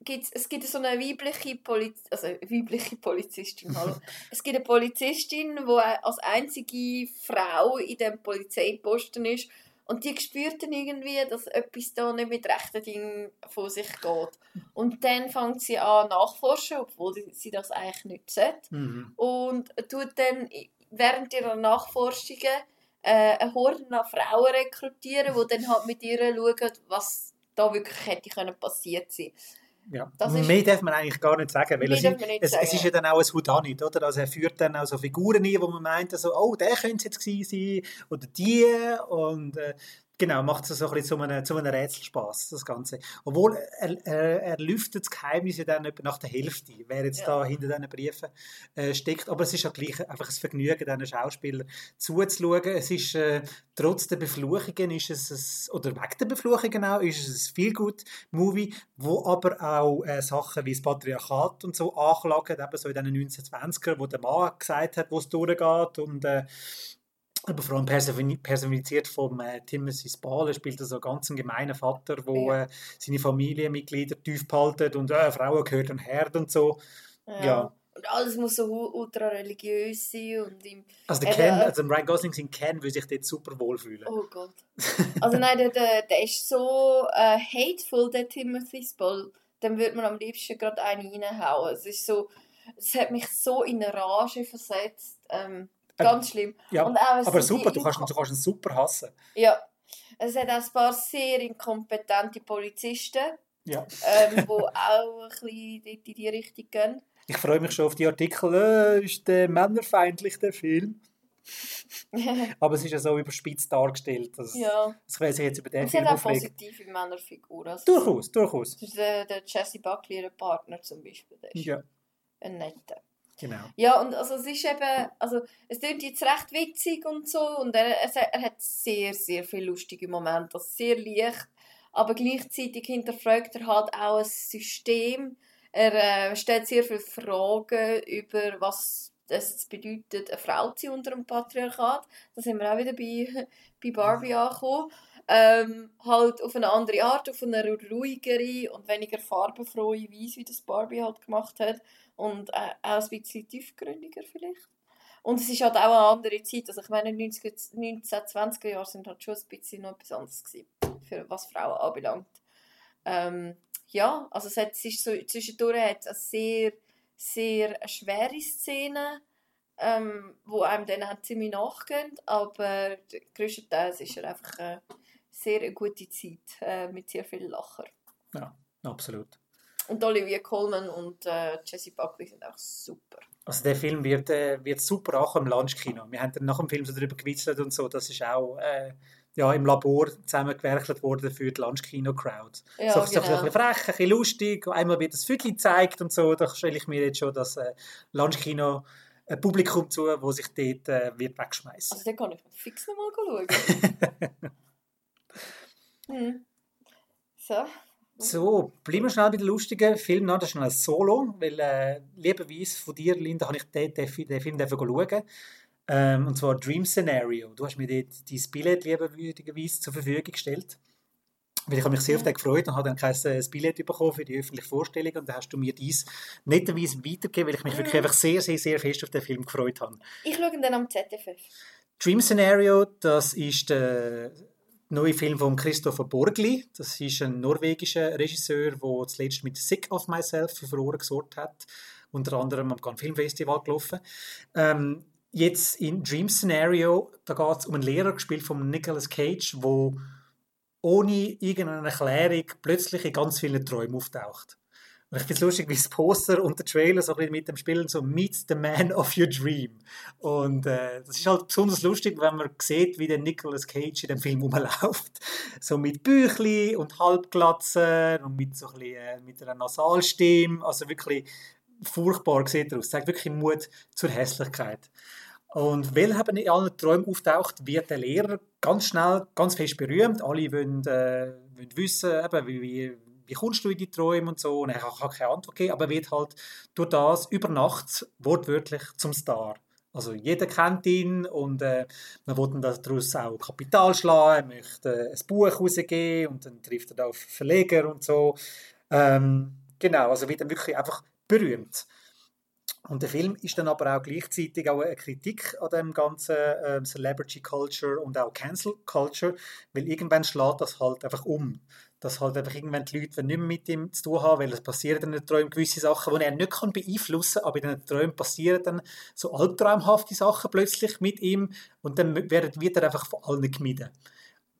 gibt's, es gibt so eine weibliche, Poliz also weibliche Polizistin, hallo. es gibt eine Polizistin, die als einzige Frau in dem Polizeiposten ist und die spürt dann irgendwie, dass etwas da nicht mit rechten Dingen vor sich geht. Und dann fängt sie an nachforschen, obwohl sie das eigentlich nicht sollte. Mhm. Und tut dann während ihrer Nachforschungen äh, eine Horde an Frauen rekrutieren, die dann halt mit ihr schauen, was da wirklich hätte können passiert sein. Ja. mehr darf man eigentlich gar nicht sagen, weil es, es, es, ist ja dann auch ein Houdanit, oder? Also er führt dann auch so Figuren ein, wo man meint, also, oh, der könnte es jetzt gewesen sein, oder die, und äh, Genau, macht es so ein bisschen zu einem, zu einem Rätselspaß, das Ganze. Obwohl, er, er, er lüftet das Geheimnis ja dann etwa nach der Hälfte, wer jetzt ja. da hinter diesen Briefen äh, steckt. Aber es ist ja gleich einfach ein Vergnügen, diesen Schauspielern zuzuschauen. Es ist, äh, trotz der Befluchungen ist es, ein, oder wegen der Befluchungen auch, ist es ein viel gut Movie, wo aber auch äh, Sachen wie das Patriarchat und so anklagen, eben so in den 1920er, wo der Mann gesagt hat, wo es durchgeht und äh, aber vor allem personi- personifiziert vom äh, Timothy Spall. Er spielt so ganz einen gemeinen Vater, wo Ja. äh, seine Familienmitglieder tief behalten und äh, Frauen gehört ein Herd und so. Ja. Und alles muss so ultra religiös sein und im... Also der Ken, äh, also der Ryan Gosling in Ken würde sich dort super wohlfühlen. Oh Gott. Also nein, der, der, der ist so äh, hateful, der Timothy Spall. Dann würde man am liebsten gerade einen reinhauen. Es ist so... Es hat mich so in eine Rage versetzt. Ähm, ganz schlimm. Ja, Und auch, aber super, die du kannst, du kannst ihn super hassen. Ja. Es hat auch ein paar sehr inkompetente Polizisten, Ja. ähm, die auch ein bisschen in die Richtung gehen. Ich freue mich schon auf die Artikel, äh, ist der männerfeindlich, der Film? Aber es ist ja so überspitzt dargestellt. Dass, ja. Das kann sich jetzt über den Und es hat Film auch positive Männerfiguren. Also, Durchaus, durchaus. Der, der Jesse Buckley, der Partner zum Beispiel. Der ist Ja, ein netter. Genau. Ja, und also es ist eben, also es klingt jetzt recht witzig und so und er, er, er hat sehr, sehr viele lustige Momente, also sehr leicht, aber gleichzeitig hinterfragt er halt auch ein System. Er äh, stellt sehr viele Fragen über, was es bedeutet, eine Frau zu sein unter dem Patriarchat. Da sind wir auch wieder bei, bei Barbie angekommen. Ähm, halt auf eine andere Art, auf eine ruhigere und weniger farbenfrohe Weise, wie das Barbie halt gemacht hat und äh, auch ein bisschen tiefgründiger vielleicht. Und es ist halt auch eine andere Zeit. Also ich meine, 90, 1920er Jahre sind halt schon ein bisschen noch etwas anderes gewesen, für was Frauen anbelangt. Ähm, ja, also es, hat, es ist so, zwischendurch hat es eine sehr, sehr schwere Szene, ähm, wo einem dann auch ziemlich nachgehen, aber größtenteils ist er einfach eine sehr gute Zeit äh, mit sehr vielen Lacher. Absolut. Und Olivia Colman und äh, Jessie Buckley sind auch super. Also der Film wird, äh, wird super ankommen im Lunchkino. Wir haben dann nach dem Film so darüber gewitzelt und so. Das ist auch äh, ja, im Labor zusammengewerkelt worden für die Lunchkino-Crowd. Ja, so, so ein genau. bisschen frech, ein bisschen lustig. Einmal wird das Viertel gezeigt und so. Da stelle ich mir jetzt schon das äh, Lunchkino ein Publikum zu, wo sich dort äh, wird wegschmeißen. Also den kann ich fix nochmal schauen. hm. So. So, bleiben wir schnell bei den lustigen Filmen. Das ist noch ein Solo, weil äh, lieberweise von dir, Linda, habe ich den, den, Fi- den Film schauen. Ähm, und zwar Dream Scenario. Du hast mir dein Billett lieberwürdigerweise zur Verfügung gestellt. Weil ich habe mich sehr auf den gefreut und habe dann kein äh, Billett bekommen für die öffentliche Vorstellung. Und dann hast du mir dies netterweise weitergegeben, weil ich mich wirklich Mhm. einfach sehr, sehr, sehr fest auf den Film gefreut habe. Ich schaue ihn dann am ZFF. Dream Scenario, das ist der neue Film von Christopher Borgli. Das ist ein norwegischer Regisseur, der zuletzt mit Sick of Myself für Furore gesorgt hat. Unter anderem am Cannes Film Festival gelaufen. Ähm, jetzt in Dream Scenario, da geht es um einen Lehrer, gespielt von Nicolas Cage, wo ohne irgendeine Erklärung plötzlich in ganz vielen Träumen auftaucht. Und ich finde es lustig, wie das Poster und der Trailer so ein bisschen mit dem Spielen so «Meet the man of your dream». Und äh, das ist halt besonders lustig, wenn man sieht, wie der Nicolas Cage in dem Film rumläuft. So mit Büchli und Halbglatzen und mit so ein bisschen, äh, mit einer Nasalstimme. Also wirklich furchtbar sieht er aus. Zeigt wirklich Mut zur Hässlichkeit. Und weil eben in allen Träumen auftaucht, wird der Lehrer ganz schnell ganz fest berühmt. Alle wollen, äh, wollen wissen, eben, wie, wie, wie kommst du in die Träume und so. Und er kann keine Antwort geben, aber er wird halt durch das über Nacht wortwörtlich zum Star. Also jeder kennt ihn und äh, man dann daraus auch Kapital schlagen, er möchte äh, ein Buch rausgeben und dann trifft er da auf Verleger und so. Ähm, genau, also wird dann wirklich einfach berühmt. Und der Film ist dann aber auch gleichzeitig auch eine Kritik an dem ganzen ähm, Celebrity Culture und auch Cancel Culture, weil irgendwann schlägt das halt einfach um. Dass halt einfach irgendwann die Leute nicht mehr mit ihm zu tun haben, weil es passieren in den Träumen gewisse Sachen, die er nicht kann beeinflussen kann, aber in den Träumen passieren dann so albtraumhafte Sachen plötzlich mit ihm und dann wird, wird er einfach von allen gemieden.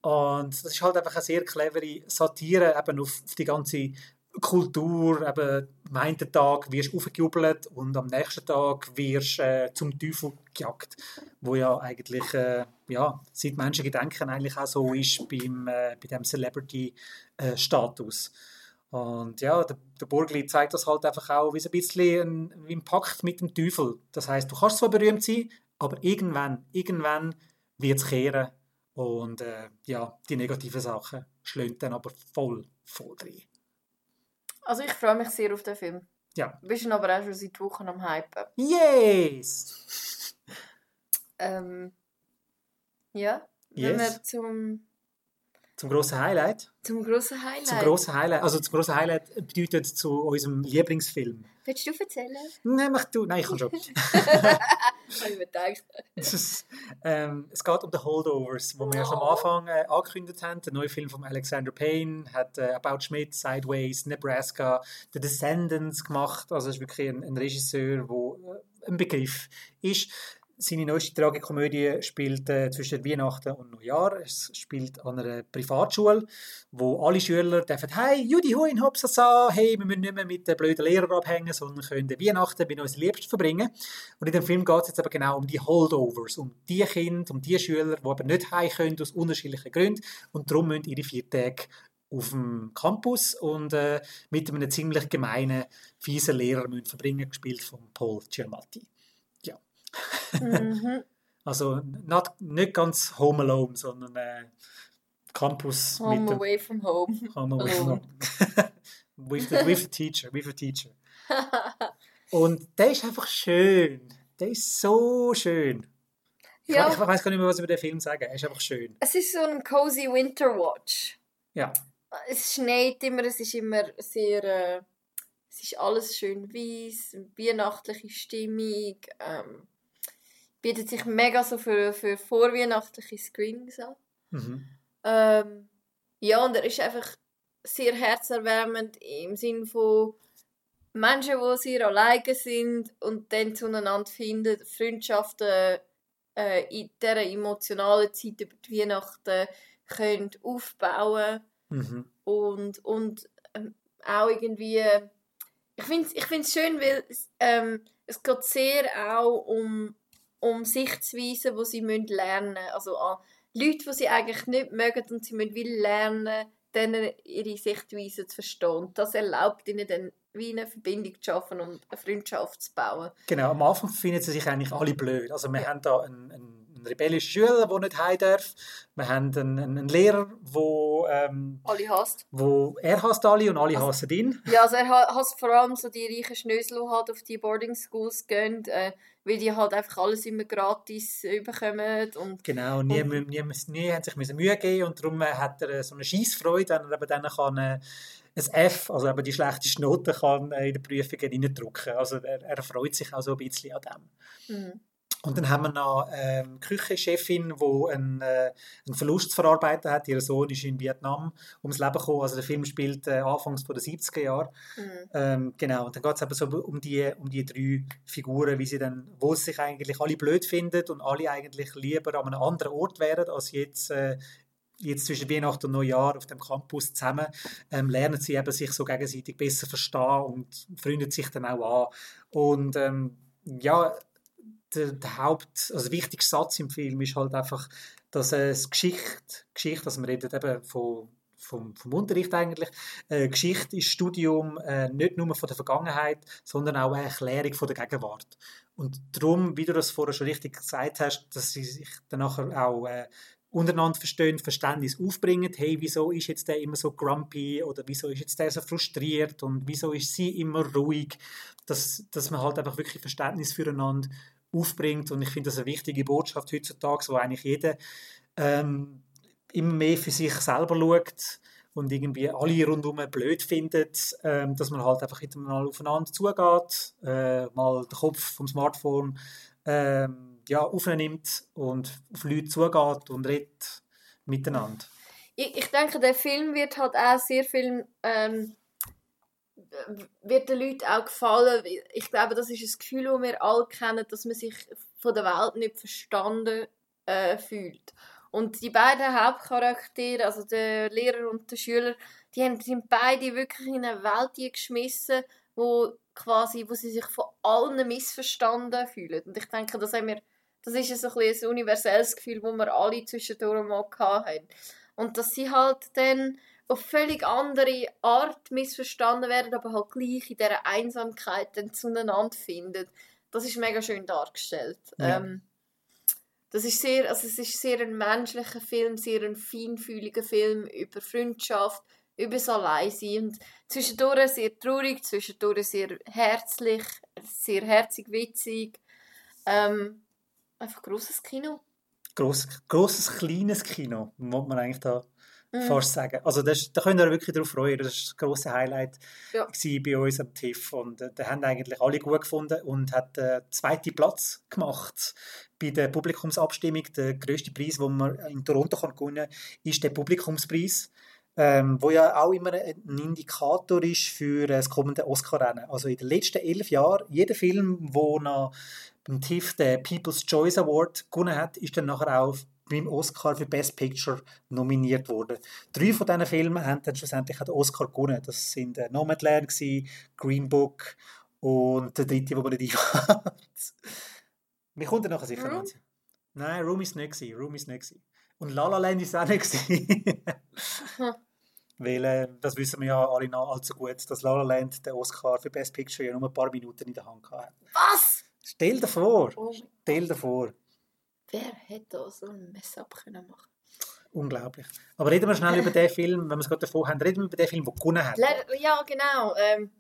Und das ist halt einfach eine sehr clevere Satire eben auf, auf die ganze Kultur, eben am einen Tag wirst du aufgejubelt und am nächsten Tag wirst du äh, zum Teufel gejagt. Wo ja eigentlich, äh, ja, seit Menschen gedenken, eigentlich auch so ist beim, äh, bei dem Celebrity-Status. und ja, der, der Burgli zeigt das halt einfach auch wie so ein bisschen ein, wie ein Pakt mit dem Teufel. Das heißt, du kannst zwar berühmt sein, aber irgendwann, irgendwann wird es kehren und äh, ja, die negativen Sachen schlönt dann aber voll, voll rein. Also ich freue mich sehr auf den Film. Ja. Du bist aber auch schon seit Wochen am Hypen. Yes! Ähm, Ja, wenn Yes. wir zum, Zum grossen Highlight. zum grossen Highlight. Zum grossen Highlight. Also zum grossen Highlight bedeutet zu unserem Lieblingsfilm. Willst du erzählen? Nein, mach du. Nein, ich kann schon. Habe ich mir gedacht. Es, ist, ähm, es geht um die Holdovers, wo wir ja schon am Anfang äh, angekündigt haben. Der neue Film von Alexander Payne hat äh, About Schmidt, Sideways, Nebraska, The Descendants gemacht. Also es ist wirklich ein, ein Regisseur, der äh, ein Begriff ist. Seine neueste Tragikomödie spielt äh, zwischen Weihnachten und Neujahr. Es spielt an einer Privatschule, wo alle Schüler dürfen «Hey, Judy Huin, Hopsasa, hey, wir müssen nicht mehr mit den blöden Lehrern abhängen, sondern können Weihnachten bei unseren Liebsten verbringen.» Und in dem Film geht es jetzt aber genau um die Holdovers, um die Kinder, um die Schüler, die aber nicht heim können aus unterschiedlichen Gründen und darum müssen ihre vier Tage auf dem Campus und äh, mit einem ziemlich gemeinen, fiesen Lehrer müssen verbringen, gespielt von Paul Giamatti. Mhm. Also not, nicht ganz Home Alone, sondern äh, Campus Home mit dem away from home. Home Away from Alone. Home. with, the, with the teacher, with the teacher. Und der ist einfach schön. Der ist so schön. Ich, Ja. ich weiß gar nicht mehr, was über den Film sagen. Er ist einfach schön. Es ist so ein cozy Winter Watch. Ja. Es schneit immer, es ist immer sehr. Äh, es ist alles schön weiß, weihnachtliche Stimmung. Ähm, bietet sich mega so für, für vorweihnachtliche Screenings an. Mhm. Ähm, ja, und er ist einfach sehr herzerwärmend im Sinn von Menschen, die sehr alleine sind und dann zueinander finden, Freundschaften äh, in dieser emotionalen Zeit über die Weihnachten können aufbauen Mhm. und, und ähm, auch irgendwie ich finde es ich find's schön, weil es, ähm, es geht sehr auch um, um Sichtweisen, die sie müssen lernen müssen. Also an Leute, die sie eigentlich nicht mögen und sie müssen wie lernen, denen ihre Sichtweise zu verstehen. Und das erlaubt ihnen dann wie eine Verbindung zu schaffen und eine Freundschaft zu bauen. Genau, am Anfang finden sie sich eigentlich alle blöd. Also wir haben da einen, einen, einen rebellischen Schüler, der nicht heim darf. Wir haben einen, einen Lehrer, wo, ähm, Alle hasst. wo er hasst alle und alle Also- hassen ihn. Ja, also er ha- hasst vor allem so die reichen Schnösel, die halt auf die Boarding Schools gehen, äh, weil die halt einfach alles immer gratis äh, bekommen und Genau, nie, Und- nie, nie, nie haben sich Mühe gegeben und darum äh, hat er äh, so eine Scheissfreude, wenn er eben dann kann, äh, ein F, also eben die schlechteste Note kann äh, in den Prüfungen reindrücken. Also er, er freut sich auch so ein bisschen an dem. Mhm. Und dann haben wir noch ähm, die Küchenchefin, die einen, äh, einen Verlust zu verarbeiten hat. Ihr Sohn ist in Vietnam ums Leben gekommen. Also der Film spielt äh, anfangs den 70er Jahren. Mhm. Ähm, genau, und dann geht es eben so um die, um die drei Figuren, wie sie dann, wo sie sich eigentlich alle blöd finden und alle eigentlich lieber an einem anderen Ort wären, als jetzt, äh, jetzt zwischen Weihnachten und Neujahr auf dem Campus zusammen, ähm, lernen sie eben sich so gegenseitig besser verstehen und freundet sich dann auch an. Und ähm, ja, der, der Haupt, also wichtigste Satz im Film ist halt einfach, dass äh, das Geschichte, Geschichte, also wir reden eben von vom, vom Unterricht eigentlich. Äh, Geschichte ist Studium äh, nicht nur von der Vergangenheit, sondern auch eine Erklärung von der Gegenwart. Und darum, wie du das vorher schon richtig gesagt hast, dass sie sich dann auch äh, untereinander verstehen, Verständnis aufbringen. Hey, wieso ist jetzt der immer so grumpy oder wieso ist jetzt der so frustriert und wieso ist sie immer ruhig? Dass, dass man halt einfach wirklich Verständnis füreinander aufbringt. Und ich finde das eine wichtige Botschaft heutzutage, wo eigentlich jeder ähm, immer mehr für sich selber schaut und irgendwie alle rundum blöd findet, ähm, dass man halt einfach wieder mal aufeinander zugeht, äh, mal den Kopf vom Smartphone ähm, ja, aufnimmt und auf Leute zugeht und redet miteinander. Ich, ich denke, der Film wird halt auch sehr viel ähm, wird den Leuten auch gefallen. Ich glaube, das ist ein Gefühl, das wir alle kennen, dass man sich von der Welt nicht verstanden äh, fühlt. Und die beiden Hauptcharaktere, also der Lehrer und der Schüler, die haben, sind beide wirklich in eine Welt geschmissen, wo quasi, wo sie sich von allen missverstanden fühlen. Und ich denke, das, haben wir, das ist so ein, bisschen ein universelles Gefühl, das wir alle zwischendurch mal hatten. Und dass sie halt dann auf völlig andere Art missverstanden werden, aber halt gleich in dieser Einsamkeit dann zueinander finden. Das ist mega schön dargestellt. Ja. Ähm, das ist sehr, also es ist sehr ein menschlicher Film, sehr ein feinfühliger Film über Freundschaft, über das Alleinsein und zwischendurch sehr traurig, zwischendurch sehr herzlich, sehr herzig, witzig. Ähm, einfach grosses Kino. Gross, grosses, kleines Kino, muss man eigentlich da Mhm. fast sagen. Also das, da könnt ihr wirklich darauf freuen. Das war das grosse Highlight Ja. bei uns am TIFF und äh, da haben eigentlich alle gut gefunden und hat den zweiten Platz gemacht bei der Publikumsabstimmung. Der grösste Preis, den man in Toronto kann gewinnen kann, ist der Publikumspreis. Ähm, wo ja auch immer ein Indikator ist für das kommende Oscar-Rennen. Also in den letzten elf Jahren, jeder Film, der noch beim TIFF den People's Choice Award gewonnen hat, ist dann nachher auch beim Oscar für Best Picture nominiert worden. Drei von diesen Filmen haben dann schlussendlich den Oscar gewonnen. Das sind äh, Nomadland, Green Book und der dritte, der mir nicht einfällt. Mir kommt er nachher sicher Room? noch. Nein, Room ist nicht gewesen. Room ist nicht gewesen. Und La La Land ist auch nicht gewesen. Hm. Weil, äh, das wissen wir ja alle noch allzu gut, dass La La Land den Oscar für Best Picture ja nur ein paar Minuten in der Hand hatte. Was? Stell dir vor, Oh stell dir vor. Wer hätte da so ein Mess-up können machen? Unglaublich. Aber reden wir schnell über den Film, wenn wir es gerade davor haben, reden wir über den Film, der gewonnen hat. Ja, genau. Ähm,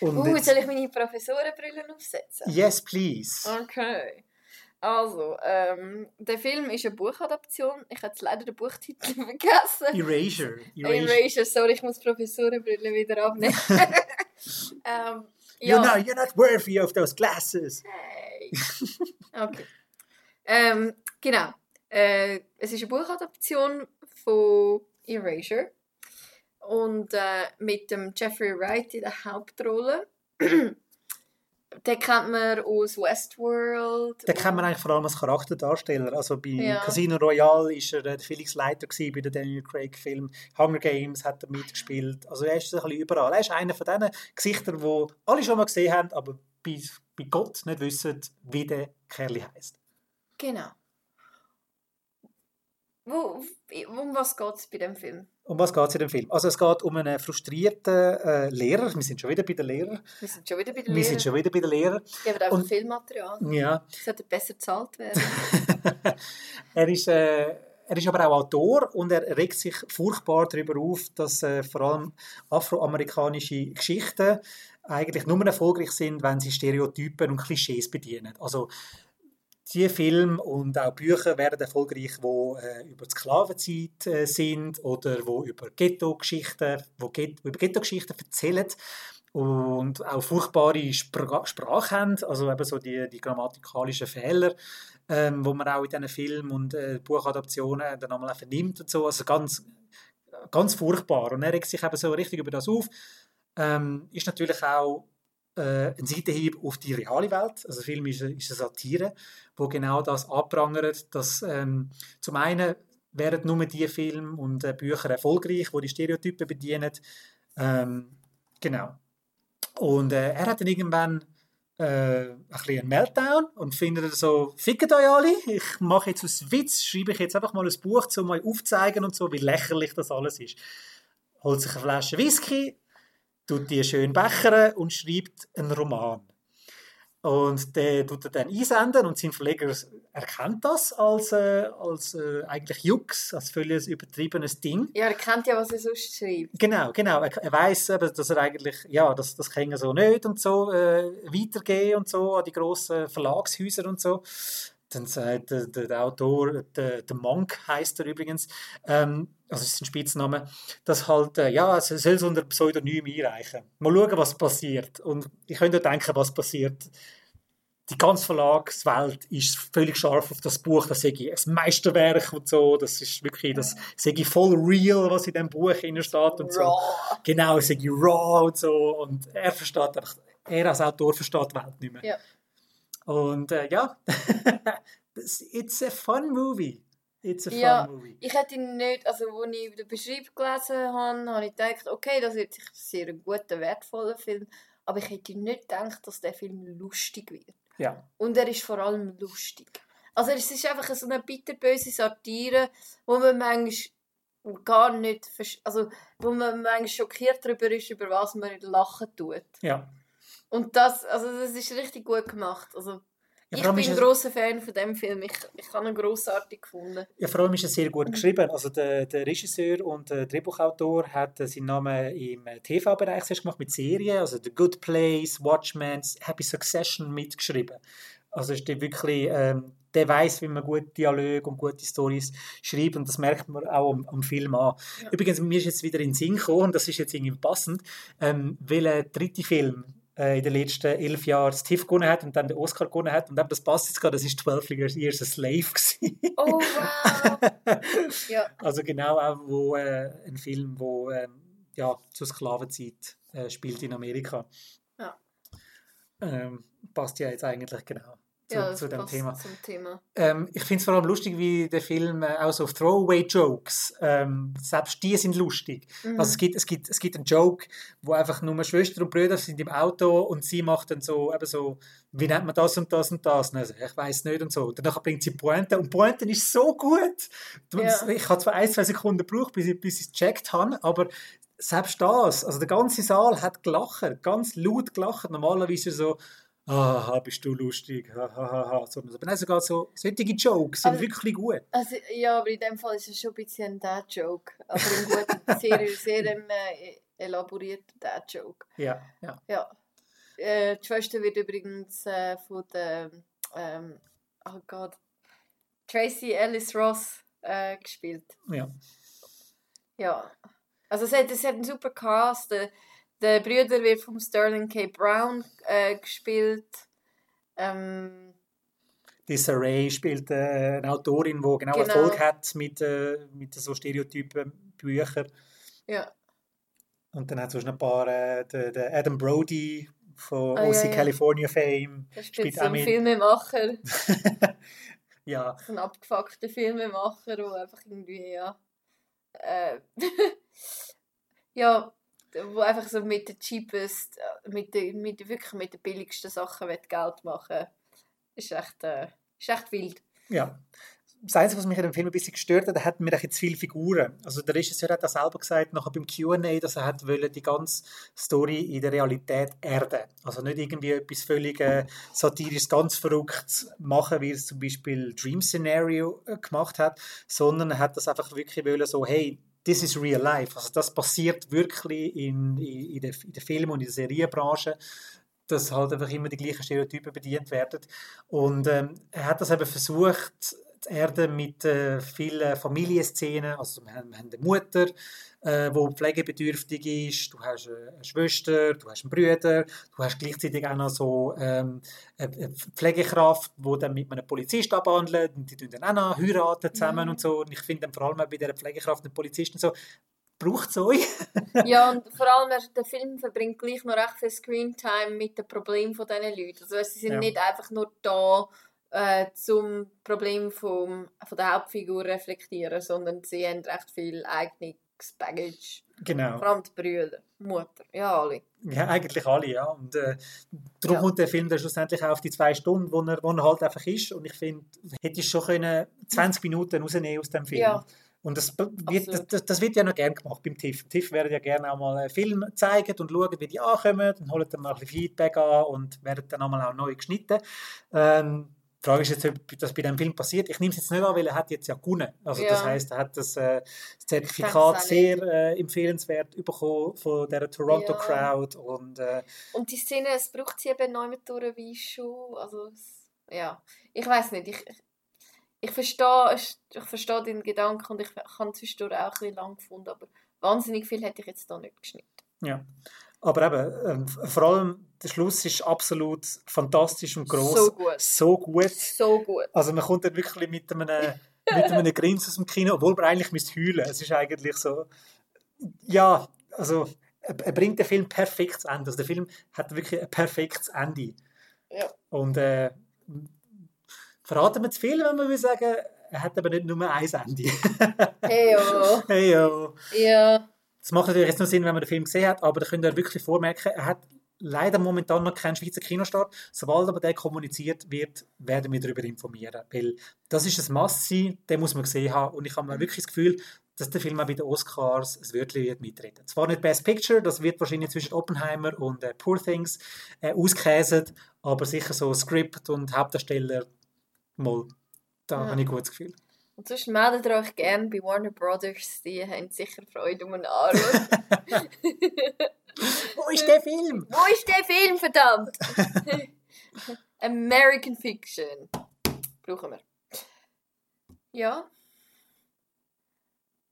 Und uh, jetzt- soll ich meine Professorenbrille aufsetzen? yes, please. Okay. Also, ähm, der Film ist eine Buchadaption. Ich habe leider den Buchtitel vergessen. Erasure. Erasure. Erasure, sorry, ich muss die Professorenbrille wieder abnehmen. ähm, You're, not, you're not worthy of those glasses. Hey. Okay. Ähm, genau. Äh, es ist eine Buchadaption von Erasure. Und äh, mit dem Jeffrey Wright in der Hauptrolle. Den kennt man aus Westworld. Den kennt man eigentlich vor allem als Charakterdarsteller. Also bei Ja. Casino Royale war er der Felix Leiter gewesen, bei den Daniel Craig Film. Hunger Games hat er mitgespielt. Also er ist ein bisschen überall. Er ist einer von diesen Gesichtern, die alle schon mal gesehen haben, aber bei, bei Gott nicht wissen, wie der Kerl heißt. Genau. Wo, um was geht es bei dem Film? Um was geht es in dem Film? Also es geht um einen frustrierten äh, Lehrer. Wir sind schon wieder bei den Lehrern. Wir sind schon wieder bei den Wir sind Lehrern. schon wieder bei den Lehrern. Die haben einfach Filmmaterial. Ja. Sollte besser bezahlt werden. er, ist, äh, er ist aber auch Autor und er regt sich furchtbar darüber auf, dass äh, vor allem afroamerikanische Geschichten eigentlich nur erfolgreich sind, wenn sie Stereotypen und Klischees bedienen. Also die Filme und auch Bücher werden erfolgreich, wo äh, über die Sklavenzeit äh, sind oder wo über Ghetto-Geschichten, wo Get über Ghetto-Geschichten erzählen und auch furchtbare Spra Sprache haben, also eben so die, die grammatikalischen Fehler, ähm, wo man auch in diesen Filmen und äh, Buchadaptionen dann einmal vernimmt und so, also ganz, ganz furchtbar. Und er regt sich eben so richtig über das auf. Ähm, ist natürlich auch äh, ein Seitenhieb auf die reale Welt. Also der Film ist, ist eine Satire, wo genau das abprangert, dass ähm, zum einen wären nur die Filme und äh, Bücher erfolgreich, wo die Stereotypen bedienen. Ähm, genau. Und äh, er hat dann irgendwann äh, ein bisschen einen Meltdown und findet so, fickt euch alle, ich mache jetzt aus Witz, schreibe ich jetzt einfach mal ein Buch, um euch aufzuzeigen und so, wie lächerlich das alles ist. Holt sich eine Flasche Whisky, tut die schön bechern und schreibt einen Roman. Und der tut er dann einsenden und sein Verleger erkennt das als, äh, als äh, eigentlich Jux, als völlig übertriebenes Ding. ja, er kennt ja, was er sonst schreibt. Genau, genau. Er, er weiß, dass er eigentlich, ja, das, das kann er so nicht und so äh, weitergehen und so an die grossen Verlagshäuser und so. Dann sagt der, der, Autor, der, der Monk heißt er übrigens, ähm, also ist ein Spitzname, dass halt, äh, ja, es soll so unter Pseudonym einreichen. Mal schauen, was passiert. Und ich könnte denken, was passiert. Die ganze Verlagswelt ist völlig scharf auf das Buch, das sei ein Meisterwerk und so, das ist wirklich, das sei voll real, was in dem Buch steht und so. Raw. Genau, sei raw und so. Und er versteht einfach, er als Autor versteht die Welt nicht mehr. Ja. Und äh, ja, it's a fun movie. It's a fun Ja. movie. Ich hätte ihn nicht, also als ich den Beschreibung gelesen habe, habe ich gedacht, okay, das wird sicher ein sehr guter, wertvoller Film. Aber ich hätte nicht gedacht, dass der Film lustig wird. Ja. Und er ist vor allem lustig. Also es ist einfach so eine bitterböse Satire, wo man manchmal gar nicht, also wo man manchmal schockiert darüber ist, über was man lachen tut. ja. Und das, also das ist richtig gut gemacht. Also Ja, ich bin ein grosser Fan von dem Film. Ich, ich habe ihn grossartig gefunden. Ja, vor allem ist es sehr gut geschrieben. Also der, der Regisseur und der Drehbuchautor hat äh, seinen Namen im äh, TV-Bereich zuerst gemacht mit Serien, also The Good Place, Watchmen, Happy Succession mitgeschrieben. Also ist der wirklich, ähm, der weiß, wie man gute Dialoge und gute Stories schreibt und das merkt man auch am, am Film an. Ja. Übrigens, mir ist jetzt wieder in den Sinn gekommen, und das ist jetzt irgendwie passend, ähm, welcher dritte Film äh, in den letzten elf Jahren das TIFF gewonnen hat und dann den Oscar gewonnen hat und eben das passt jetzt gerade, das ist 12 Years a Slave gewesen. Oh, wow. ja, Also genau auch wo, äh, ein Film, wo ähm, ja, zur Sklavenzeit äh, spielt in Amerika. Ja. Ähm, passt ja jetzt eigentlich genau zu, ja zu dem Thema. Thema. Ähm, ich finde es vor allem lustig, wie der Film äh, auch so Throwaway-Jokes, ähm, selbst die sind lustig. Mhm. Also es gibt, es, gibt, es gibt einen Joke, wo einfach nur Schwester und Brüder sind im Auto und sie macht dann so, eben so, wie nennt man das und das und das? Und also, ich weiß nicht und so. Und danach bringt sie Pointe und Pointe ist so gut. Ja. Ich habe zwar ein, zwei Sekunden gebraucht, bis ich, bis ich es gecheckt habe, aber selbst das, also der ganze Saal hat gelacht, ganz laut gelacht. Normalerweise so, ah, bist du lustig, ha, ha, ha, ha. Sondern aber nein, sogar so, solche Jokes sind Also- wirklich gut. Also, ja, aber in dem Fall ist es schon ein bisschen ein Dad-Joke. Aber ein guter, sehr, sehr ähm, äh, elaborierter Dad-Joke. Ja, ja. Ja. Äh, die Schwester wird übrigens äh, von der, ähm, oh Gott, Tracy Ellis Ross äh, gespielt. ja. Ja. Also es hat, es hat einen super Cast. Der, der Bruder wird von Sterling K. Brown äh, gespielt. Ähm, Die Saray spielt äh, eine Autorin, die genau, Genau. Erfolg hat mit, äh, mit so Stereotypen Büchern. ja. Und dann hat es noch ein paar, äh, der, der Adam Brody von Ah, ja, OC ja. California Fame. Da Spielt spielt so auch ein mit. Filmemacher, ja, so ein abgefuckter Filmemacher, der einfach irgendwie, ja. Äh, ja, wo einfach so mit den cheapest, äh, mit den, mit, wirklich mit den billigsten Sachen Geld machen Ist echt, äh, ist echt wild. ja. Das Einzige, was mich in dem Film ein bisschen gestört hat, hat mir zu viele Figuren. Also der Regisseur hat das selber gesagt, nachher beim Q&A, dass er hat wollte die ganze Story in der Realität erden. Also nicht irgendwie etwas völlig äh, satirisches, ganz verrückt machen, wie es zum Beispiel Dream Scenario äh, gemacht hat, sondern er hat das einfach wirklich wollen, so, hey, this is real life. Also das passiert wirklich in, in, in, der, in der Film- und in der Serienbranche dass halt einfach immer die gleichen Stereotypen bedient werden. Und ähm, er hat das eben versucht, zu erden mit äh, vielen Familienszenen. Also wir haben, wir haben eine Mutter, äh, die pflegebedürftig ist, du hast eine Schwester, du hast einen Bruder, du hast gleichzeitig auch noch so ähm, eine Pflegekraft, die dann mit einem Polizist abhandelt und die tun dann auch noch heiraten zusammen Mhm. und so. Und ich finde dann vor allem bei dieser Pflegekraft und Polizisten so, braucht es euch? Ja, und vor allem, er- der Film verbringt gleich noch recht viel Screentime mit den Problemen von diesen Leuten. Also sie sind Ja. nicht einfach nur da äh, zum Problem vom, von der Hauptfigur reflektieren, sondern sie haben recht viel eigenes Baggage. Genau. Vor allem die Brüder, Mutter, ja alle. Ja, eigentlich alle, ja. Und äh, darum Ja. kommt der Film dann schlussendlich auch auf die zwei Stunden, wo er, wo er halt einfach ist. Und ich finde, hätte ich schon können 20 Minuten rausnehmen aus dem Film. Ja. Und das, wird, das, das, das wird ja noch gern gemacht beim TIFF. TIFF werden ja gerne auch mal einen Film zeigen und schauen, wie die ankommen. Dann holen dann mal ein bisschen Feedback an und werden dann auch mal auch neu geschnitten. Ähm, die Frage ist jetzt, ob das bei diesem Film passiert. Ich nehme es jetzt nicht an, weil er hat jetzt ja gewonnen. Also das Ja. heißt, er hat das, äh, das Zertifikat sehr äh, empfehlenswert bekommen von der Toronto Ja. Crowd und äh, Und die Szene, es braucht sie eben neu mit durch wie schon. Also, ja. Ich weiß nicht, ich, ich, verstehe ich, ich verstehe den Gedanken und ich habe zwischendurch auch ein bisschen lang gefunden, aber wahnsinnig viel hätte ich jetzt da nicht geschnitten. Ja. Aber eben, ähm, vor allem der Schluss ist absolut fantastisch und groß. So gut. So gut. So gut. Also man kommt dann wirklich mit einem, mit einem Grinsen aus dem Kino, obwohl man eigentlich müsste heulen. Es ist eigentlich so, ja, also er bringt den Film perfekt zu Ende. Also der Film hat wirklich ein perfektes Ende. Ja. Und äh, verraten wir zu viel, wenn wir sagen, er hat aber nicht nur ein Ende. Hey, oh. hey, yo. Ja. Das macht natürlich jetzt nur Sinn, wenn man den Film gesehen hat, aber da könnt ihr wirklich vormerken, er hat leider momentan noch keinen Schweizer Kinostart. Sobald aber der kommuniziert wird, werden wir darüber informieren. Weil das ist ein Must-See, den muss man gesehen haben. Und ich habe wirklich das Gefühl, dass der Film auch bei den Oscars ein Wörtchen wird mitreden. Zwar nicht Best Picture, das wird wahrscheinlich zwischen Oppenheimer und äh, Poor Things äh, auskäset, aber sicher so Skript und Hauptdarsteller, mal, da Ja. habe ich ein gutes Gefühl. Und sonst meldet ihr euch gerne bei Warner Brothers, die haben sicher Freude um einen Anruf. Wo ist der Film? Wo ist der Film, verdammt? American Fiction. Brauchen wir. Ja.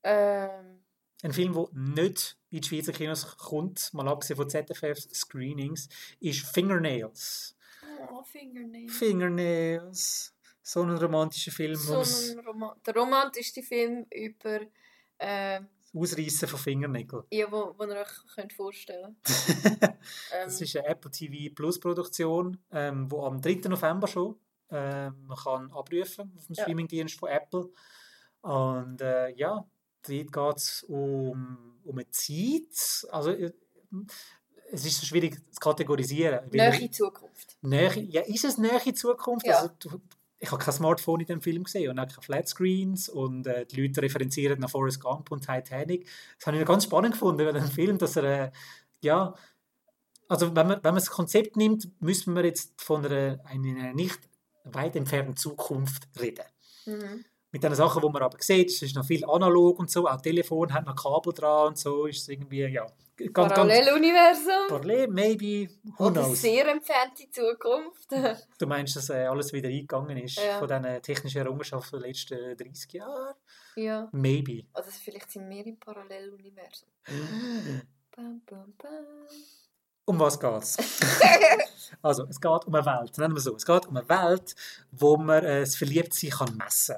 Ähm, Ein Film, der nicht in die Schweizer Kinos kommt, mal abgesehen von ZFF-Screenings, ist Fingernails. oh, Fingernail. Fingernails. So ein romantischer Film, So ein Roman der romantischste Film über äh, Ausreißen von Fingernägeln. ja, wo, wo ihr euch könnt vorstellen ähm, Das ist eine Apple TV Plus Produktion, ähm, wo am 3. November schon ähm, man kann abrufen auf dem Ja. Streamingdienst von Apple. Und äh, ja, dort geht es um, um eine Zeit. Also äh, es ist so schwierig zu kategorisieren. Nähe Zukunft. Nähe, ja, ist es nähe Zukunft? Ja. Also, du, ich habe kein Smartphone in dem Film gesehen und auch keine Flatscreens und äh, die Leute referenzieren nach Forrest Gump und Titanic. Das habe ich ganz spannend gefunden, weil dem Film, dass er, äh, ja, also wenn man, wenn man das Konzept nimmt, müssen wir jetzt von einer, einer nicht weit entfernten Zukunft reden. Mhm. Mit den Sachen, die man aber sieht, es ist noch viel analog und so, auch Telefon hat noch Kabel dran und so, ist es irgendwie, ja, ganz, Paralleluniversum. parallel, maybe, who Oder knows. sehr entfernte Zukunft. Du meinst, dass äh, alles wieder eingegangen ist Ja. von diesen technischen Errungenschaften der letzten 30 Jahre? ja. Maybe. Also vielleicht sind wir im Paralleluniversum. Bam, bam, bam. Um was geht's? also, es geht um eine Welt, nennen wir so. Es geht um eine Welt, wo man äh, das Verliebtsein kann messen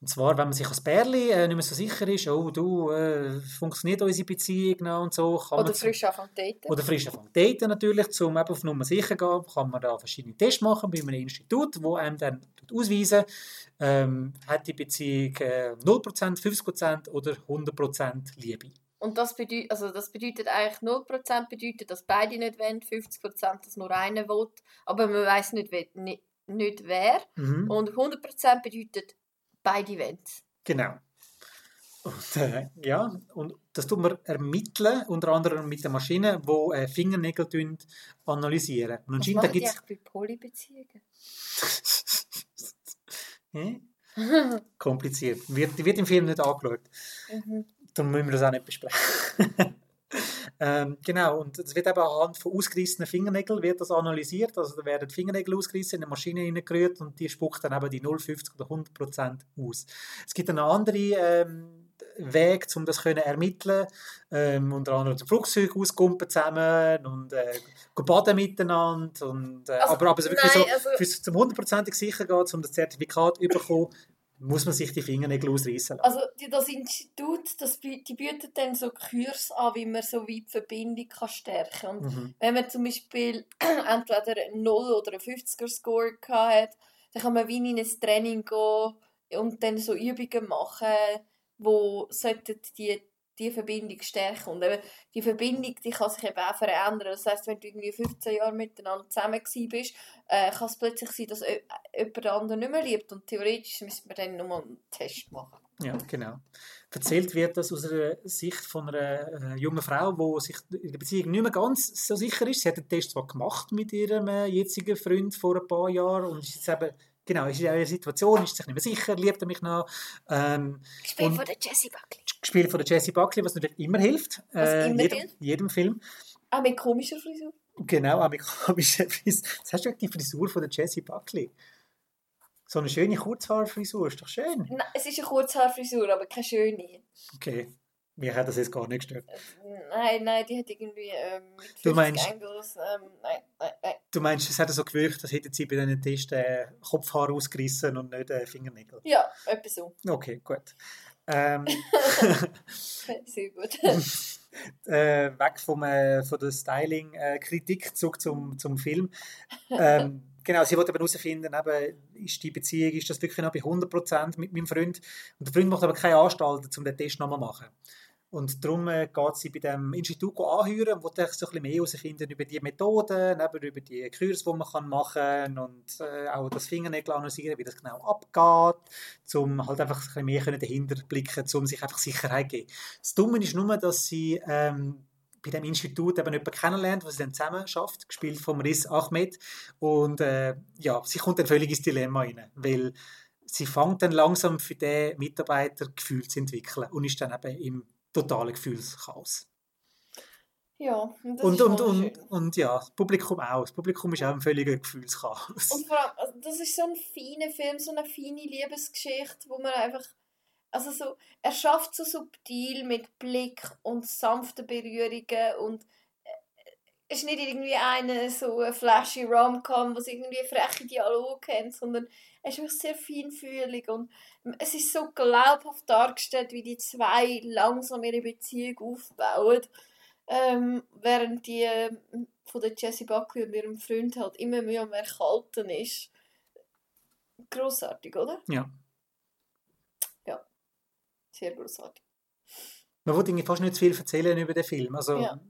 Und zwar, wenn man sich als Bärli äh, nicht mehr so sicher ist, oh du, äh, funktioniert unsere Beziehung noch und so. Kann Oder frisch anfangen daten. Oder frisch anfangen daten natürlich, um eben auf Nummer sicher zu gehen, kann man da verschiedene Tests machen bei einem Institut, wo einem dann ausweisen, ähm, hat die Beziehung äh, 0%, 50% oder 100% Liebe. Und das bedeutet, also das bedeutet eigentlich 0% bedeutet, dass beide nicht wollen, 50% dass nur einer will, aber man weiß nicht, wer, nicht, nicht wer. Mhm. Und 100% bedeutet, beide wollen. Genau. Und, äh, ja, und das tut man ermitteln, unter anderem mit der Maschine, die äh, Fingernägel tun, analysieren. Und anscheinend da die gibt's bei Polybeziehungen? Kompliziert. Wird, wird im Film nicht angeschaut. mhm. Darum müssen wir das auch nicht besprechen. ähm, genau, und es wird eben anhand von ausgerissenen Fingernägeln wird das analysiert. Also da werden die Fingernägel ausgerissen, in eine Maschine hineingerührt und die spuckt dann eben die 0, 50 oder 100 Prozent aus. Es gibt einen anderen ähm, Weg, um das können ermitteln ähm, Unter anderem zum Flugzeug auskumpen zusammen und äh, baden miteinander. Und, äh, Also, aber, aber so wirklich nein, so, also- zum hundertprozentig sicher geht, um das Zertifikat zu bekommen, muss man sich die Fingernägel ausreißen lassen. Also das Institut, das, die bietet dann so Kurs an, wie man so weit Verbindung kann stärken kann. Mhm. wenn man zum Beispiel entweder einen 0 oder einen 50er-Score hat, dann kann man wie in ein Training gehen und dann so Übungen machen, wo sollten die die Verbindung stärken. Und eben, die Verbindung die kann sich eben auch verändern. Das heisst, wenn du irgendwie 15 Jahre miteinander zusammen bist, äh, kann es plötzlich sein, dass jemand anderen nicht mehr liebt. Und theoretisch müsste man dann nochmal einen Test machen. Ja, genau. Erzählt wird das aus der Sicht von einer äh, jungen Frau, die sich in der Beziehung nicht mehr ganz so sicher ist. Sie hat den Test zwar gemacht mit ihrem äh, jetzigen Freund vor ein paar Jahren und ist jetzt eben, genau, ist in einer Situation, ist sich nicht mehr sicher, liebt er mich noch. Ähm, Gespielt von der Jessie Buckley. gespielt von der Jessie Buckley, was natürlich immer hilft. Äh, immer jedem, hilft? jedem Film. Auch mit komischer Frisur. Genau, amerikanische Frisur. Jetzt hast du die Frisur von der Jessie Buckley. So eine schöne Kurzhaarfrisur, ist doch schön. Nein, es ist eine Kurzhaarfrisur, aber keine schöne. Okay, mir hat das jetzt gar nicht gestört. Nein, nein, die hat irgendwie ähm, mit 50 Du meinst- Angles. Ähm, nein, nein, nein. Du meinst, es hat so gewirkt, als hätten sie bei diesen Tests äh, Kopfhaar ausgerissen und nicht äh, Fingernägel. Ja, etwa so. Okay, gut. Ähm, Sehr gut. äh, weg vom, äh, von der Styling-Kritik zurück zum, zum Film. Ähm, genau, sie wollte herausfinden, eben, ist die Beziehung, ist das wirklich noch bei 100% mit meinem Freund? Und der Freund macht aber keine Anstalten, um den Test nochmal zu machen. Und darum äh, geht sie bei dem Institut anhören und will so ein bisschen mehr herausfinden über die Methoden, eben über die Kurs, die man machen kann und äh, auch das Fingernägel analysieren, wie das genau abgeht, um halt einfach ein bisschen mehr dahinter blicken, um sich einfach Sicherheit zu geben. Das Dumme ist nur, dass sie ähm, bei dem Institut eben jemanden kennenlernt, was sie dann zusammen schafft, gespielt vom Riz Ahmed. Und äh, ja, sie kommt dann völlig ins Dilemma rein, weil sie fängt dann langsam für den Mitarbeiter Gefühl zu entwickeln und ist dann eben im totalen Gefühlschaos. Ja, und das Und, ist und, und, schön. und ja, das Publikum auch. Das Publikum ist auch ein völliger Gefühlschaos. Und vor allem, also das ist so ein feiner Film, so eine feine Liebesgeschichte, wo man einfach, also so, er schafft so subtil mit Blick und sanften Berührungen und äh, es ist nicht irgendwie eine so eine flashy Rom-Com, was irgendwie freche Dialoge hat, sondern es ist wirklich sehr feinfühlig und es ist so glaubhaft dargestellt, wie die zwei langsam ihre Beziehung aufbauen, ähm, während die ähm, von der Jessie Buckley und ihrem Freund halt immer mehr am Erkalten ist. Grossartig, oder? Ja. Sehr grossartig. Man irgendwie fast nicht zu viel erzählen über den Film. Also, Ja.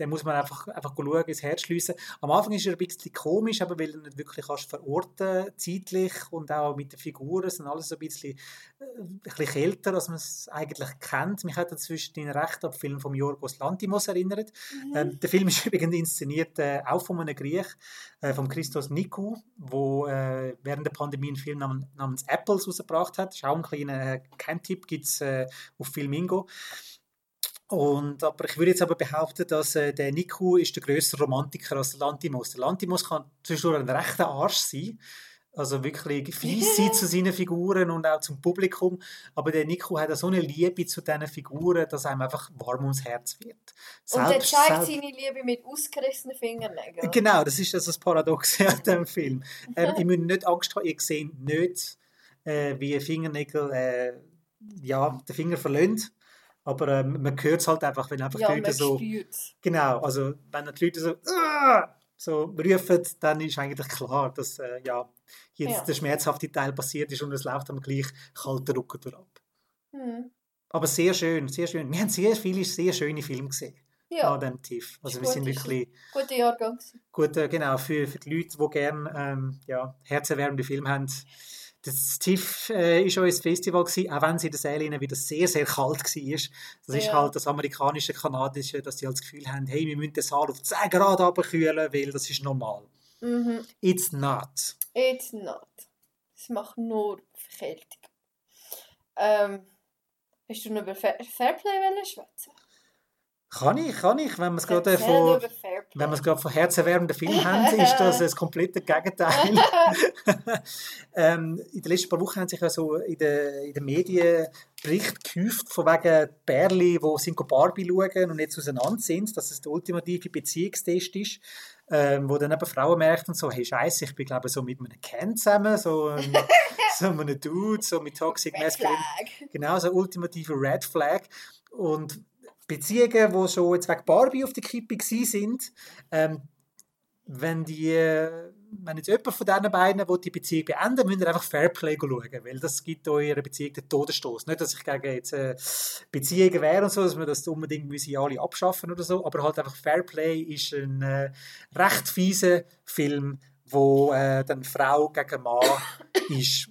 Den muss man einfach, einfach schauen, ins Herz schliessen. Am Anfang ist er ein bisschen komisch, aber weil du nicht wirklich kannst verorten zeitlich und auch mit den Figuren sind alles so ein bisschen, äh, ein bisschen kälter, als man es eigentlich kennt. Mich hat zwischen den recht an den Film von Yorgos Lantimos erinnert. Mhm. Ähm, der Film ist übrigens inszeniert äh, auch von einem Griech, äh, von Christos Nikou, wo äh, während der Pandemie einen Film namens, namens Apples rausgebracht hat. Das ist auch ein kleiner äh, Keimtipp, gibt es äh, auf Filmingo. Und, aber ich würde jetzt aber behaupten, dass äh, der Niku ist der größere Romantiker als der Lantimos. Der Lantimos kann zwischendurch ein rechter Arsch sein, also wirklich fies sein zu seinen Figuren und auch zum Publikum. Aber der Niku hat so eine Liebe zu diesen Figuren, dass einem einfach warm ums Herz wird. Und er Selbst- zeigt selbst- seine Liebe mit ausgerissenen Fingernägeln. Genau, das ist also das Paradoxe an diesem Film. Ähm, ihr müsst nicht Angst haben, ihr seht nicht, äh, wie Fingernägel äh, ja, den Finger verlöhnt. Aber ähm, man hört es halt einfach, wenn einfach Ja, die Leute so. spürt es. Genau, also wenn die Leute so, so rufen, dann ist eigentlich klar, dass äh, ja, jetzt Ja. der schmerzhafte Teil passiert ist und es läuft am gleich kalten Rücken durch ab. Hm. Aber sehr schön, sehr schön. Wir haben sehr viele sehr schöne Filme gesehen Ja, an diesem TIFF. Also Ist wir sind wirklich guter Jahrgang. gut, äh, genau, für, für die Leute, die gerne ähm, ja, herzerwärmende Filme haben. Das TIFF äh, ist auch ein Festival gewesen, auch wenn es in den Sälen wieder sehr, sehr kalt war. Das ist Ja. halt das amerikanische, kanadische, dass die halt das Gefühl haben, hey, wir müssen den Saal auf 10 Grad abkühlen, weil das ist normal. Mhm. It's not. It's not. Es macht nur Verkältung. Ähm, hast du noch über Fair Fairplay schwätzen? Kann ich, kann ich, wenn man es gerade von... Wenn wir es gerade von herzerwärmenden Filmen haben, ist das das komplette Gegenteil. ähm, in den letzten paar Wochen haben sich ja so in den, in den Medien Berichte gehäuft von wegen Bärli, die sind Barbie schauen und jetzt auseinander sind, dass es der ultimative Beziehungstest ist, ähm, wo dann eben Frauen merken so, hey Scheiße, ich bin glaube so mit einem Ken zusammen, so, ähm, so einem Dude, so mit Toxic Red Masculine Flag. Genau, so ultimative Red Flag. Und Beziehungen, die schon jetzt wegen Barbie auf der Kippe sind, ähm, wenn, die, wenn jetzt jemand von diesen beiden will die Beziehung beenden müsst ihr einfach Fairplay schauen, weil das gibt eurer Beziehung den Todesstoß. Nicht, dass ich gegen jetzt äh, Beziehungen wäre und so, dass wir das unbedingt müssen alle abschaffen oder so, aber halt einfach Fairplay ist ein äh, recht fieser Film, wo äh, dann Frau gegen Mann ist.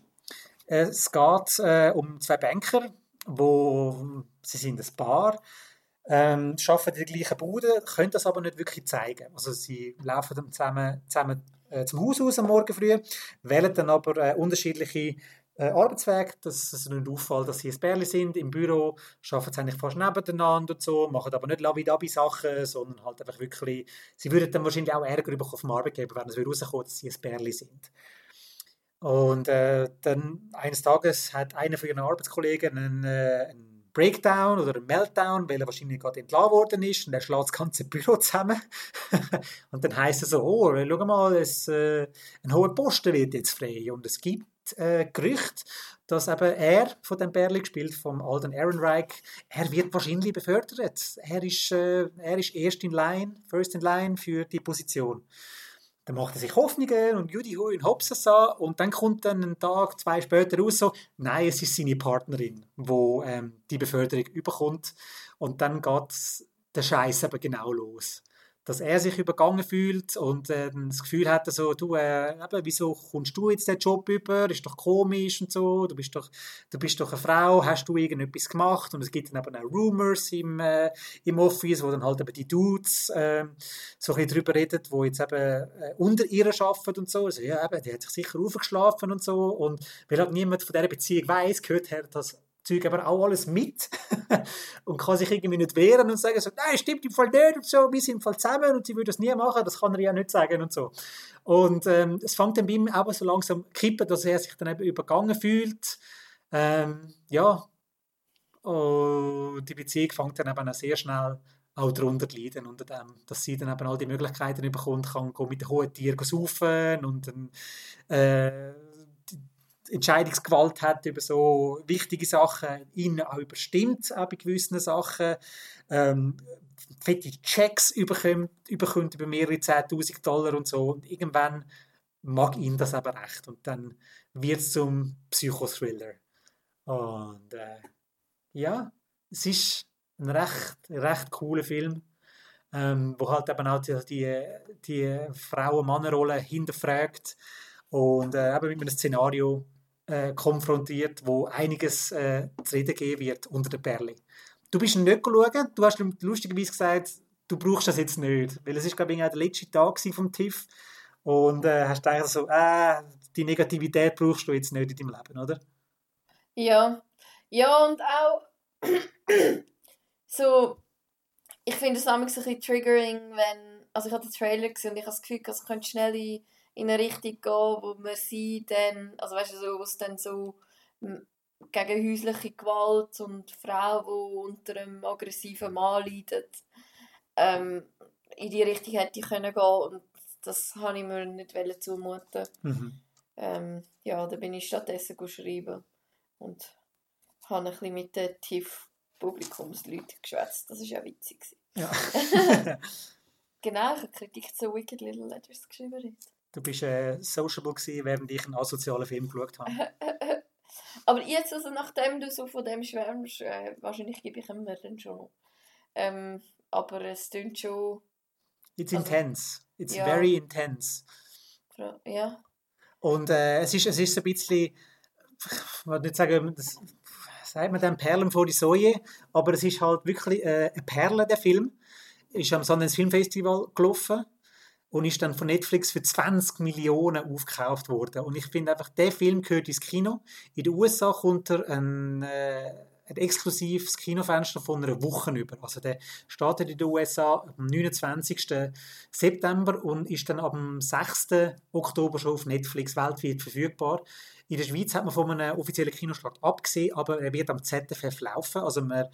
Äh, Es geht äh, um zwei Banker, wo sie sind ein Paar, ähm, arbeiten in der gleichen Bude, können das aber nicht wirklich zeigen. Also sie laufen dann zusammen, zusammen äh, zum Haus aus am Morgen früh, wählen dann aber äh, unterschiedliche äh, Arbeitswege, dass es nicht auffällt, dass sie ein Pärchen sind. Im Büro arbeiten sie eigentlich fast nebeneinander und so, machen aber nicht Lavidabi-Sachen, sondern halt einfach wirklich, sie würden dann wahrscheinlich auch Ärger bekommen vom Arbeitgeber, wenn es rauskommt, dass sie ein Pärchen sind. Und äh, dann eines Tages hat einer von ihren Arbeitskollegen einen, äh, einen Breakdown oder einen Meltdown, weil er wahrscheinlich gerade entlassen worden ist und er schlägt das ganze Büro zusammen. und dann heißt es so, oh, schau mal, es, äh, ein hoher Posten wird jetzt frei. Und es gibt äh, Gerüchte, dass eben er von dem Bärli gespielt, vom Alden Ehrenreich, er wird wahrscheinlich befördert. Er ist, äh, er ist erst in line, first in line für die Position. Dann macht er sich Hoffnungen und Judy Hui und Hopsasa und dann kommt dann einen Tag, zwei später raus so, nein, es ist seine Partnerin, wo ähm, die Beförderung überkommt und dann geht der Scheiß aber genau los. Dass er sich übergangen fühlt und äh, das Gefühl hat, so, du, äh, eben, wieso kommst du jetzt den Job über? Ist doch komisch und so. Du bist doch, du bist doch eine Frau, hast du irgendetwas gemacht? Und es gibt dann eben auch Rumors im, äh, im Office, wo dann halt eben die Dudes äh, so ein bisschen drüber reden, wo jetzt eben äh, unter ihr arbeiten und so. Also, ja, eben, die hat sich sicher aufgeschlafen und so. Und weil halt niemand von dieser Beziehung weiß, gehört er das Zeug aber auch alles mit und kann sich irgendwie nicht wehren und sagen so, nein, stimmt im Fall nicht und so, wir sind im Fall zusammen und sie würde das nie machen, das kann er ja nicht sagen und so. Und ähm, es fängt dann bei ihm aber so langsam kippen, dass er sich dann eben übergangen fühlt. Ähm, ja, und die Beziehung fängt dann eben auch sehr schnell auch darunter leiden, unter dem, dass sie dann eben all die Möglichkeiten bekommt, kann mit den hohen Tieren saufen und dann, äh, Entscheidungsgewalt hat über so wichtige Sachen, ihn auch überstimmt, auch bei gewissen Sachen, ähm, fette Checks überkommt, überkommt über mehrere 10'000 Dollar und so. Und irgendwann mag ihn das aber recht. Und dann wird es zum Psychothriller. Und äh, ja, es ist ein recht, recht cooler Film, ähm, wo halt eben auch die, die, die Frauen-Mann-Rolle hinterfragt. Und äh, eben mit einem Szenario äh, konfrontiert, wo einiges äh, zu reden geben wird unter der Perle. Du bist nicht schauen, du hast lustigerweise gesagt, du brauchst das jetzt nicht, weil es ist glaube ich auch der letzte Tag vom TIFF und äh, hast gedacht so, äh, die Negativität brauchst du jetzt nicht in deinem Leben, oder? Ja, ja und auch so, ich finde es ein bisschen triggering, wenn, also ich hatte den Trailer gesehen und ich habe das Gefühl, es könnte schnell in in eine Richtung gehen, wo man sie dann, also weißt du, so, wo es dann so gegen häusliche Gewalt und Frau, die unter einem aggressiven Mann leidet, ähm, in die Richtung hätte ich können gehen und das habe ich mir nicht zumuten. Mhm. Ähm, ja, da bin ich stattdessen schreiben und habe ein bisschen mit den TIFF-Publikumsleuten geschwätzt. Das war ja witzig. Ja. genau, ich habe Kritik zu Wicked Little Letters geschrieben. Du bist äh, sociable gewesen, während ich einen asozialen Film geschaut habe. Aber jetzt, also nachdem du so von dem schwärmst, äh, wahrscheinlich gebe ich ihm dann schon. Ähm, aber es klingt schon... It's also, intense. It's ja. very intense. Ja. Und äh, es, ist, es ist so ein bisschen... Ich will nicht sagen, das sagt man dann Perlen vor die Säue, aber es ist halt wirklich äh, eine Perle, der Film. Ist am Sundance Film Festival gelaufen und ist dann von Netflix für 20 Millionen aufgekauft worden. Und ich finde einfach, der Film gehört ins Kino. In den USA kommt er ein, äh, ein exklusives Kinofenster von einer Woche über. Also der startet in den USA am 29. September und ist dann am 6. Oktober schon auf Netflix weltweit verfügbar. In der Schweiz hat man von einem offiziellen Kinostart abgesehen, aber er wird am ZFF laufen. Also man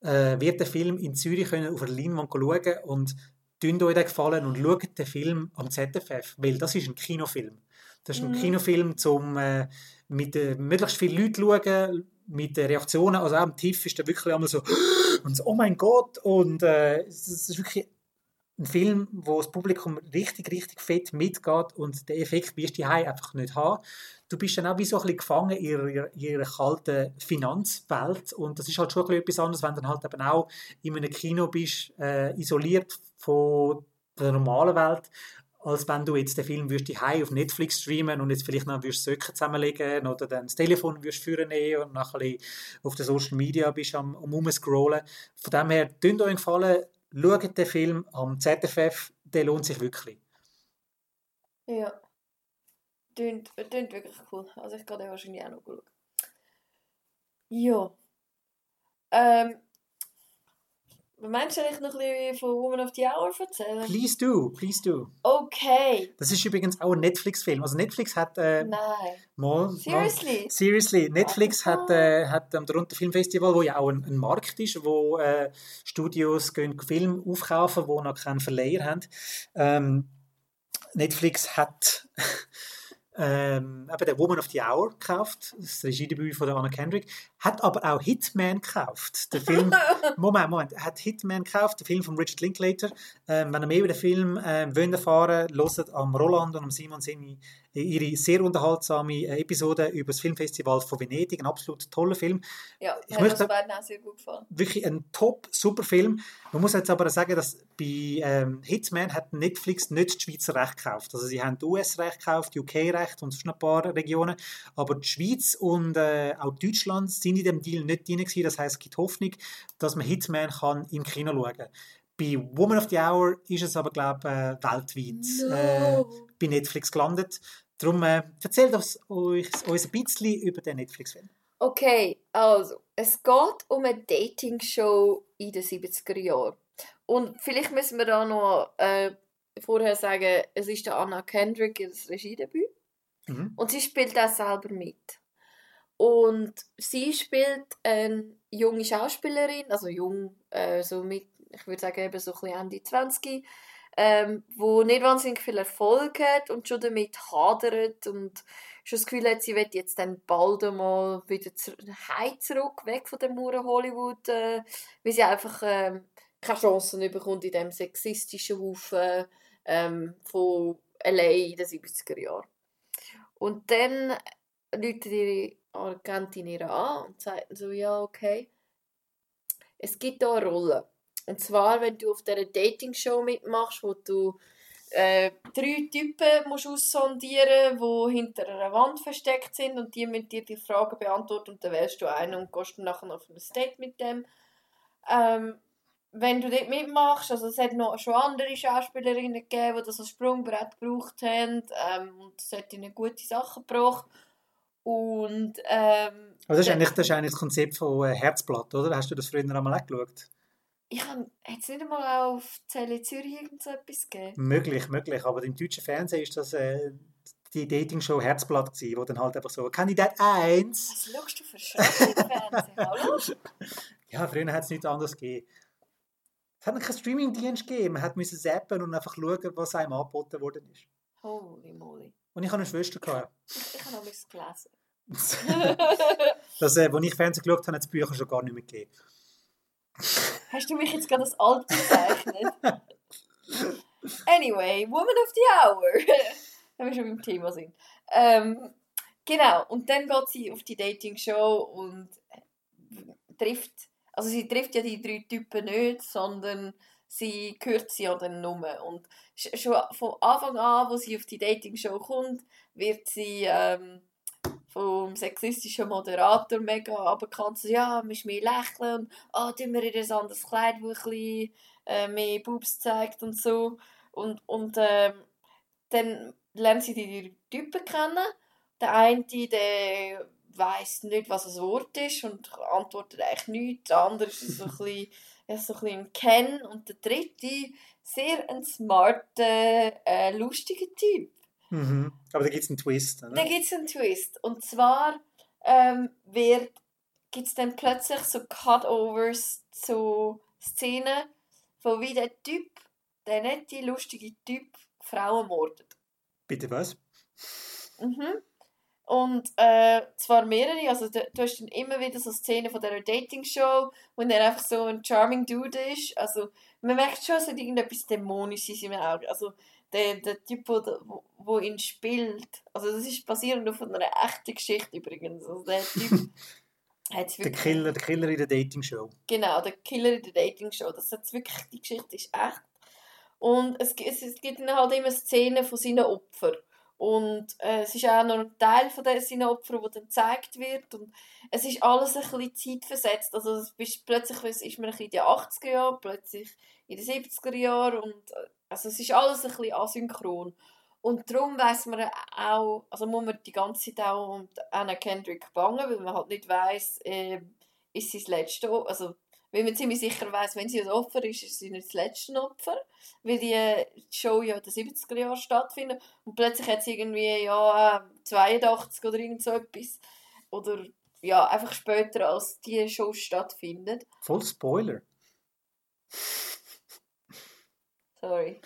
äh, wird den Film in Zürich können auf der Leinwand schauen und tun euch den gefallen und schaut den Film am ZFF, weil das ist ein Kinofilm. Das ist ein mhm. Kinofilm, um äh, mit äh, möglichst vielen Leuten zu schauen, mit den Reaktionen. Also auch am Tief ist da wirklich einmal so, und so, oh mein Gott, und äh, es ist wirklich ein Film, wo das Publikum richtig, richtig fett mitgeht und den Effekt wirst du einfach nicht haben. Du bist dann auch wie so ein bisschen gefangen in ihrer, ihrer kalten Finanzwelt und das ist halt schon etwas anderes, wenn du dann halt eben auch in einem Kino bist, äh, isoliert von der normalen Welt, als wenn du jetzt den Film würdest die auf Netflix streamen und jetzt vielleicht noch würdest Söcke zusammenlegen oder dann das Telefon würdest führen nehmen und nachher auf den Social Media bist am, am umscrollen. Von dem her, tun euch gefallen, schaut den Film am ZFF, der lohnt sich wirklich. Ja. Tönt, tönt wirklich cool. Also ich gehe den wahrscheinlich auch noch schauen. Ja. Ähm, Meinst du eigentlich noch ein bisschen von Woman of the Hour erzählen? Please do, please do. Okay. Das ist übrigens auch ein Netflix-Film. Also Netflix hat... Äh, Nein. Mal, Seriously? Mal, seriously. Netflix oh, hat, äh, hat am Toronto Filmfestival, wo ja auch ein, ein Markt ist, wo äh, Studios gehen Film aufkaufen, die noch keinen Verleiher haben. Ähm, Netflix hat ähm, eben der Woman of the Hour gekauft, das Regiedebüt von der Anna Kendrick, hat aber auch Hitman gekauft. Der Film, Moment, Moment, hat Hitman gekauft, der Film von Richard Linklater. Ähm, wenn ihr mehr über den Film ähm, wollt erfahren wollt, hört am Roland und am Simon Semi ihre sehr unterhaltsame äh, Episode über das Filmfestival von Venedig. Ein absolut toller Film. Ja, ich hat möchte, beiden auch sehr gut gefallen. Wirklich ein top, super Film. Man muss jetzt aber sagen, dass bei ähm, Hitman hat Netflix nicht das Schweizer Recht gekauft. Also sie haben US-Recht gekauft, UK-Recht und sonst ein paar Regionen. Aber die Schweiz und äh, auch Deutschland sind in dem Deal nicht drin gewesen. Das heißt, es gibt Hoffnung, dass man Hitman kann im Kino schauen kann. Bei Woman of the Hour ist es aber, glaube ich, äh, weltweit no. äh, bei Netflix gelandet. Darum äh, erzählt uns, euch, uns ein bisschen über den Netflix-Film. Okay, also, Es geht um eine Dating-Show in den 70er Jahren. Und vielleicht müssen wir da noch äh, vorher sagen, es ist der Anna Kendrick das Regiedebüt. Mhm. Und sie spielt auch selber mit. Und sie spielt eine junge Schauspielerin, also jung, äh, so mit, ich würde sagen eben so ein Ende 20, ähm, wo nicht wahnsinnig viel Erfolg hat und schon damit hadert und schon das Gefühl hat, sie wird jetzt dann bald einmal wieder heim zurück, weg von dem Muren Hollywood, äh, weil sie einfach ähm, keine Chancen bekommt in dem sexistischen Haufen ähm, von LA in den 70er Jahren. Und dann läutet ihre Agentin ihr an und sagt so, ja, okay, es gibt hier eine Rolle. Und zwar, wenn du auf dieser Dating-Show mitmachst, wo du äh, drei Typen musst aussondieren die hinter einer Wand versteckt sind und die müssen dir die Fragen beantworten und dann wählst du einen und gehst dann nachher auf ein Date mit dem. Ähm, wenn du dort mitmachst, also es hat noch schon andere Schauspielerinnen gegeben, die das als Sprungbrett gebraucht haben ähm, und es hat ihnen gute Sachen gebracht. Und ähm, Also das, ist eigentlich, das ist eigentlich das Konzept von äh, Herzblatt, oder? Hast du das früher einmal auch geschaut? Ich habe jetzt nicht einmal auf Tele Zürich irgend so etwas gegeben. Möglich, möglich. Aber im deutschen Fernsehen ist das äh, die Dating-Show Herzblatt gewesen, wo dann halt einfach so Kandidat 1. Was schaust du für Scheiße im Fernsehen? Hallo? Ja, früher hat es nichts anderes gegeben. Es hat keinen Streaming-Dienst gegeben. Man musste zappen und einfach schauen, was einem angeboten worden ist. Holy moly. Und ich habe eine Schwester. Gehabt. Ich, ich habe noch nichts gelesen. das, äh, als ich Fernsehen geschaut habe, hat es Bücher schon gar nicht mehr gegeben. Hast du mich jetzt gerade als alt bezeichnet? anyway, Woman of the Hour. Wenn wir schon beim Thema sind. Ähm, genau, und dann geht sie auf die Dating-Show und trifft, also sie trifft ja die drei Typen nicht, sondern sie hört sie ja dann nur. Und schon von Anfang an, wo sie auf die Dating-Show kommt, wird sie ähm, vom sexistischen Moderator mega aberkannt. So, ja, musst mehr lächeln und ah, tun wir ihr ein anderes Kleid, das ein bisschen äh, mehr Boobs zeigt und so. Und, und ähm, dann lernt sie die Typen kennen. Der eine, der weiß nicht, was ein Wort ist und antwortet eigentlich nichts. Der andere ist so ein bisschen, ja, so ein, bisschen ein Ken. Und der dritte, sehr ein smarter, äh, lustiger Typ. Mhm. Aber da gibt es einen Twist. Oder? Da gibt es einen Twist. Und zwar ähm, gibt es dann plötzlich so Cutovers zu Szenen, wo wie der Typ, der nette, lustige Typ, Frauen mordet. Bitte was? Mhm. Und äh, zwar mehrere, also du, du, hast dann immer wieder so Szenen von dieser Dating-Show, wo er einfach so ein charming Dude ist. Also man merkt schon, es hat irgendetwas Dämonisches in Augen. Also der, der Typ, wo, wo ihn spielt, also das ist basierend auf einer echten Geschichte übrigens. Also der Typ hat der Killer, der Killer in der Dating-Show. Genau, der Killer in der Dating-Show. Das hat wirklich, die Geschichte ist echt. Und es, es, es gibt dann halt immer Szenen von seinen Opfern. Und äh, es ist auch noch ein Teil von seinen Opfern, der dann gezeigt wird. Und es ist alles ein bisschen zeitversetzt. Also es ist, plötzlich ist man in den 80er Jahren, plötzlich in den 70er Jahren. Und, also es ist alles ein bisschen asynchron. Und darum weiss man auch, also muss man die ganze Zeit auch um Anna Kendrick bangen, weil man halt nicht weiss, äh, ist sie das letzte, also weil man ziemlich sicher weiß, wenn sie ein Opfer ist, ist sie nicht das letzte Opfer, weil die Show ja in den 70er Jahren stattfindet und plötzlich hat sie irgendwie ja 82 oder irgend so etwas oder ja, einfach später als die Show stattfindet. Voll Spoiler. Sorry.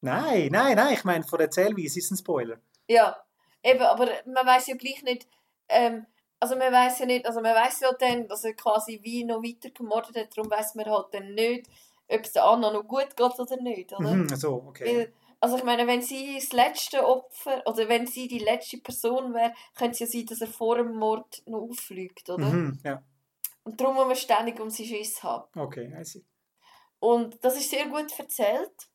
Nein, nein, nein, ich meine, von der Erzählweise ist es ein Spoiler. Ja, eben, aber man weiß ja gleich nicht, ähm, also man weiß ja nicht, also man weiß ja dann, dass er quasi wie noch weiter gemordet hat, darum weiß man halt dann nicht, ob es der Anna noch gut geht oder nicht, oder? Mhm, so, okay. Weil, also ich meine, wenn sie das letzte Opfer, oder wenn sie die letzte Person wäre, könnte es ja sein, dass er vor dem Mord noch auffliegt, oder? Mhm, ja. Und darum muss man ständig um sie Schiss haben. Okay, I see. Und das ist sehr gut erzählt.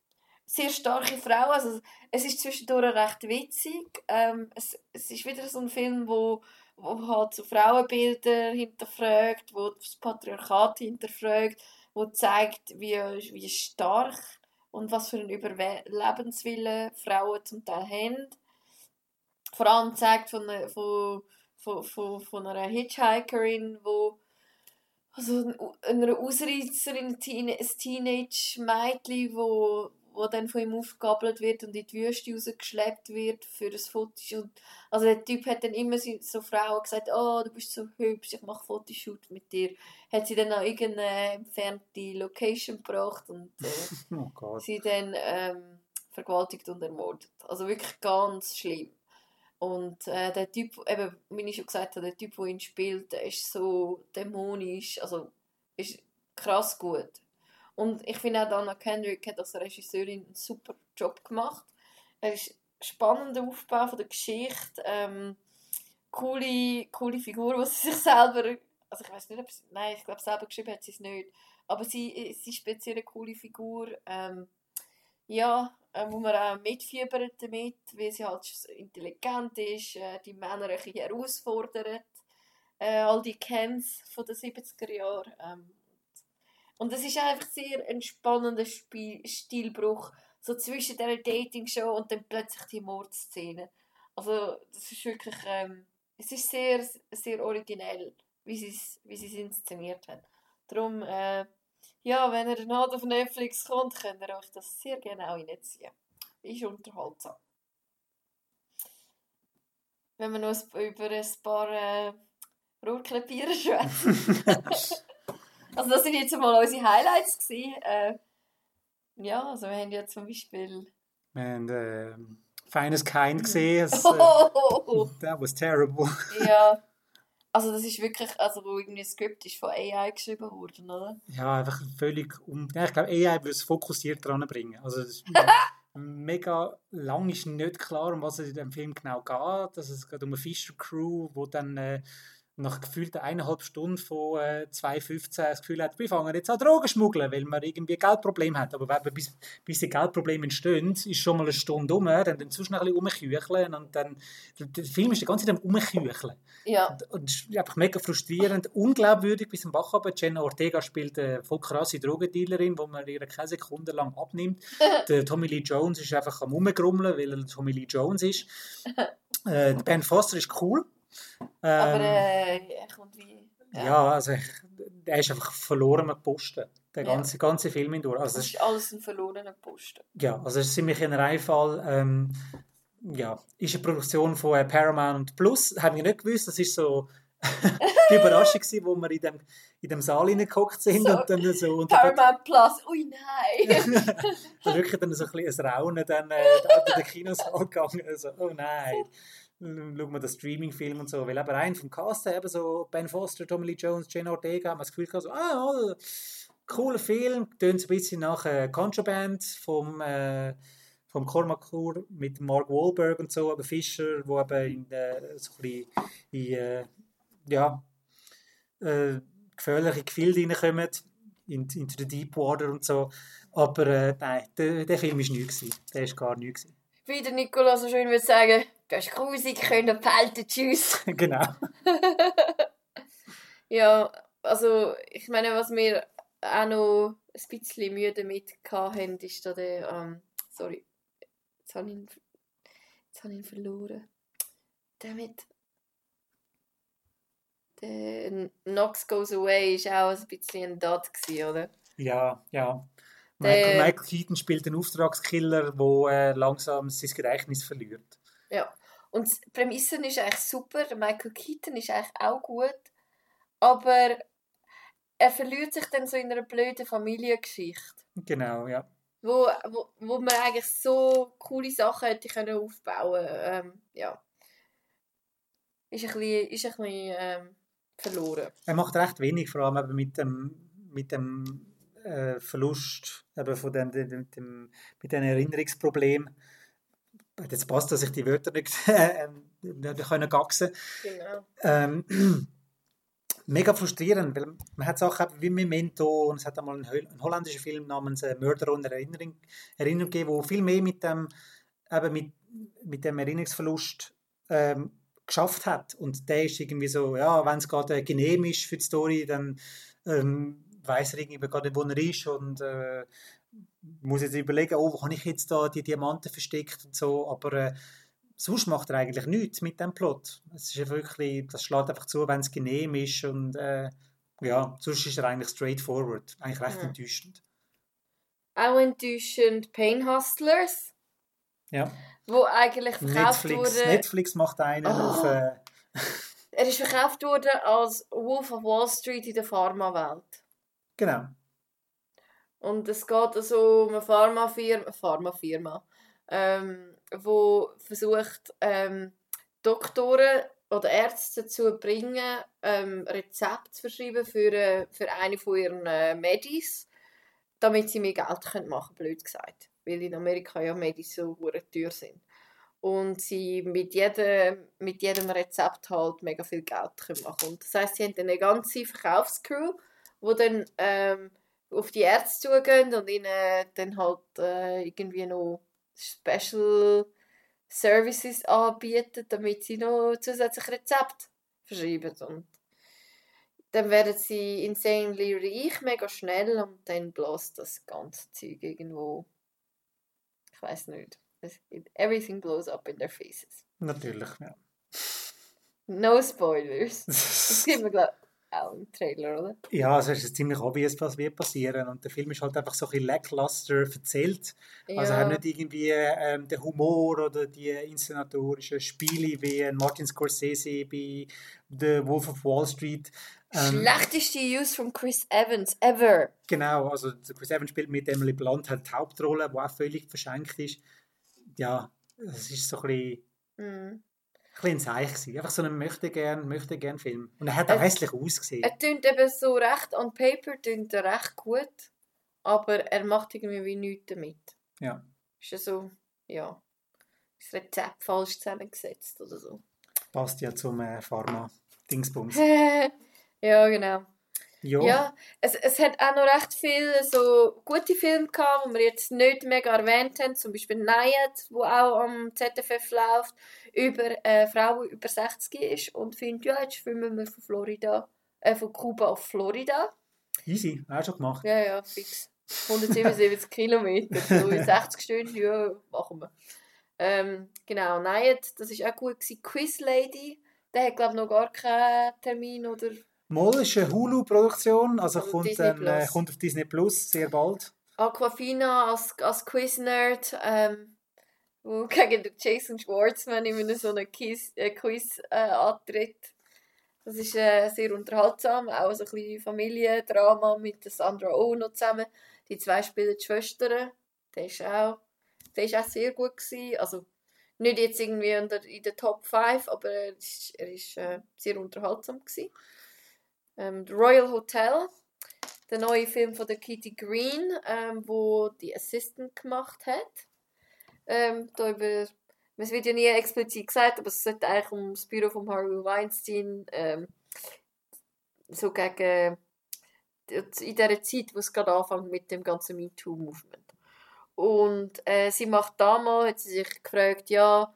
Sehr starke Frau. Also, es ist zwischendurch recht witzig. Ähm, es, es ist wieder so ein Film, wo, wo halt so Frauenbilder hinterfragt, wo das Patriarchat hinterfragt, wo zeigt, wie, wie stark und was für einen Überlebenswillen Frauen zum Teil haben. Vor allem zeigt von, von, von, von, von einer Hitchhikerin, wo also eine Ausreißerin, ein Teenage-Mädchen, wo, wo dann von ihm aufgegabelt wird und in die Wüste rausgeschleppt wird für ein Foto. Und, also der Typ hat dann immer so Frauen gesagt, oh, du bist so hübsch, ich mache Fotoshoot mit dir. Hat sie dann an irgendeine entfernte Location gebracht und äh, oh sie dann ähm, vergewaltigt und ermordet. Also wirklich ganz schlimm. Und äh, der Typ, eben, wie ich schon gesagt habe, der Typ, der ihn spielt, der ist so dämonisch, also ist krass gut. Und ich finde auch Dana Kendrick hat als Regisseurin einen super Job gemacht. Er ist spannender Aufbau von der Geschichte, ähm, coole, coole Figur, was sie sich selber, also ich weiß nicht, ob sie, nein, ich glaube selber geschrieben hat sie es nicht, aber sie, sie ist speziell eine coole Figur, ähm, ja, äh, wo man auch mitfiebert damit, weil sie halt intelligent ist, äh, die Männer ein bisschen herausfordert, äh, all die Camps von den 70er Jahren. Ähm, und es ist einfach sehr ein spannender Spiel Stilbruch, so zwischen der Dating-Show und dann plötzlich die Mordszene. Also das ist wirklich, ähm, es ist sehr, sehr originell, wie sie es wie inszeniert haben. Darum, äh, ja, wenn er noch auf Netflix kommt, könnt ihr euch das sehr gerne auch reinziehen. Ist unterhaltsam. Wenn wir noch über ein paar äh, Rohrklepieren schwätzen. also das sind jetzt mal unsere Highlights gewesen. Äh, ja, also wir haben ja zum Beispiel... Wir haben äh, Feines Kind gesehen. Das, äh, oh. that was terrible. ja. Also das ist wirklich, also wo irgendwie ein Skript ist von AI geschrieben worden, oder? Ja, einfach völlig um... Ja, ich glaube, AI will es fokussiert dran bringen. Also das ist mega lang ist nicht klar, um was es in dem Film genau geht. Dass es geht um eine Fisher Crew, wo dann äh, nach gefühlten eineinhalb Stunden von äh, 2,15 das Gefühl hat, wir fangen jetzt an Drogen schmuggeln, weil man irgendwie ein Geldproblem hat. Aber wenn, bis, bis die Geldprobleme entstehen, ist schon mal eine Stunde um, dann, dann zu schnell ein umkücheln und dann, der Film ist die ganze Zeit am umkücheln. Ja. Und, und das ist einfach mega frustrierend, unglaubwürdig bis zum Bach aber Jenna Ortega spielt eine voll krasse Drogendealerin, wo man ihre keine Sekunde lang abnimmt. der Tommy Lee Jones ist einfach am umgrummeln, weil er Tommy Lee Jones ist. äh, Ben Foster ist cool aber ähm, äh, er kommt wie. Ja, ja also ich, er ist einfach verlorener Posten. Der ganze, ja. ganze Film hindurch. Also das ist alles ein verlorener Posten. Ja, also es ist ziemlich ein Reifall. Ähm, ja, ist eine Produktion von äh, Paramount Plus. Haben wir nicht gewusst. Das ist so die Überraschung gewesen, wo wir in dem, in dem Saal hineingeguckt sind so, und dann so... Und Paramount Plus, ui nein! da wirklich dann so ein bisschen ein Raunen dann äh, in den Kinosaal gegangen. Also, oh nein schauen wir den Streaming-Film und so. Weil aber rein vom Cast her, eben so Ben Foster, Tommy Lee Jones, Jane Ortega, haben wir das Gefühl gehabt, so, ah, cooler Film, tönt ein bisschen nach äh, Contraband vom, äh, vom Cormacour mit Mark Wahlberg und so, aber Fischer, wo eben in, äh, so ein bisschen in, äh, ja, äh, gefährliche Gefilde reinkommen, in, into the deep water und so. Aber äh, nein, der, der Film war nichts. Der war gar nichts. Wie der Nikolaus so schön würde sagen, das ist grusig, können pelten, tschüss. genau. ja, also ich meine, was wir auch noch ein bisschen Mühe damit hatten, ist da der, ähm, sorry, jetzt habe ich ihn, jetzt habe ich ihn verloren. Damit der Knox Goes Away war auch ein bisschen ein Dot, oder? Ja, ja. Michael, Michael Keaton spielt einen Auftragskiller, der äh, langsam sein Gedächtnis verliert. Ja, und die Prämisse ist eigentlich super. Michael Keaton ist eigentlich auch gut, aber er verliert sich dann so in einer blöden Familiengeschichte. Genau, ja. Wo, wo, wo man eigentlich so coole Sachen hätte können aufbauen ähm, ja. Ist ein bisschen, ist ein bisschen ähm, verloren. Er macht recht wenig, vor allem mit dem, mit dem äh, Verlust eben von dem, dem, dem, mit den Erinnerungsproblemen. Jetzt passt, dass ich die Wörter nicht, äh, nicht können gaxen Genau. Ähm, mega frustrierend, weil man hat Sachen wie Memento und es hat einmal einen, einen holländischen Film namens äh, Mörder und Erinnerung, Erinnerung gegeben, wo viel mehr mit dem, eben mit, mit dem Erinnerungsverlust ähm, geschafft hat. Und der ist irgendwie so, ja, wenn es gerade genehm ist für die Story, dann ähm, weiß er irgendwie nicht, wo er ist und äh, muss jetzt überlegen, oh, wo habe ich jetzt da die Diamanten versteckt und so, aber äh, sonst macht er eigentlich nichts mit dem Plot. Es ist wirklich, das schlägt einfach zu, wenn es genehm ist und äh, ja, sonst ist er eigentlich straightforward. Eigentlich recht Ja. enttäuschend. Auch enttäuschend Pain Hustlers, Ja. wo eigentlich verkauft Netflix, wurde. Netflix macht einen Oh. auf... Äh, Er ist verkauft worden als Wolf of Wall Street in der Pharmawelt. genau. Und es geht also um eine Pharmafirma, Pharmafirma ähm, wo versucht, ähm, Doktoren oder Ärzte zu bringen, ähm, Rezepte zu verschreiben für, äh, für eine von ihren äh, Medis, damit sie mehr Geld können machen blöd gesagt. Weil in Amerika ja Medis so teuer sind. Und sie mit jedem, mit jedem Rezept halt mega viel Geld können machen Und das heisst, sie haben eine ganze Verkaufscrew, wo dann ähm, auf die Ärzte zugehen und ihnen dann halt äh, irgendwie noch Special Services anbieten, damit sie noch zusätzlich Rezepte verschreiben. Und dann werden sie insanely reich, mega schnell und dann bläst das ganze Zeug irgendwo. Ich weiß nicht. Everything blows up in their faces. Natürlich, ja. No spoilers. Das gibt mir, glaube auch im Trailer, oder? Ja, also es ist ziemlich obvious, was wird passieren. Und der Film ist halt einfach so ein bisschen lackluster erzählt. Also er hat nicht irgendwie ähm, den Humor oder die inszenatorischen Spiele wie Martin Scorsese bei The Wolf of Wall Street. Ähm, Schlechteste Use von Chris Evans ever. Genau, also Chris Evans spielt mit Emily Blunt halt die Hauptrolle, die auch völlig verschenkt ist. Ja, es ist so ein bisschen, Mm. Ein Zeich gewesen. Einfach so ein möchte gern, möchte gern Film. Und er hat auch Es- hässlich ausgesehen. Er tönt eben so recht, on paper tönt er recht gut, aber er macht irgendwie wie nichts damit. Ja. Ist ja so, ja, das Rezept falsch zusammengesetzt oder so. Passt ja zum äh, Pharma-Dingsbums. ja, genau. Ja. Ja, es, es hat auch noch recht viele so gute Filme gehabt, die wir jetzt nicht mega erwähnt haben. Zum Beispiel Nayat, wo auch am ZFF läuft, über eine Frau, die über 60 ist und findet, ja, jetzt schwimmen wir von Florida, äh, von Kuba auf Florida. Easy, auch schon gemacht. Ja, ja, fix. 177 Kilometer, so in 60 Stunden, ja, machen wir. Ähm, genau, Nayat, das war auch gut. Gewesen. Quiz Lady, der hat, glaube ich, noch gar keinen Termin oder Moll ist eine Hulu-Produktion, also Also kommt, dann, äh, kommt auf Disney Plus sehr bald. Aquafina als, als Quiz-Nerd, ähm, wo gegen den Jason Schwartzman in so einem Quiz, äh, Quiz äh, antritt. Das ist äh, sehr unterhaltsam, auch so ein bisschen Familiendrama mit Sandra Oh noch zusammen. Die zwei spielen die Schwestern. Der ist auch, der ist auch sehr gut gewesen. Also nicht jetzt irgendwie in der, in der Top 5, aber er ist äh, sehr unterhaltsam gewesen. Ähm, Royal Hotel, der neue Film von der Kitty Green, ähm, wo die Assistant gemacht hat. Ähm, da über, es wird ja nie explizit gesagt, aber es sollte eigentlich um das Büro von Harvey Weinstein ähm, so gegen in der Zeit, wo es gerade anfängt mit dem ganzen MeToo-Movement. Und äh, sie macht damals, hat sie sich gefragt, ja,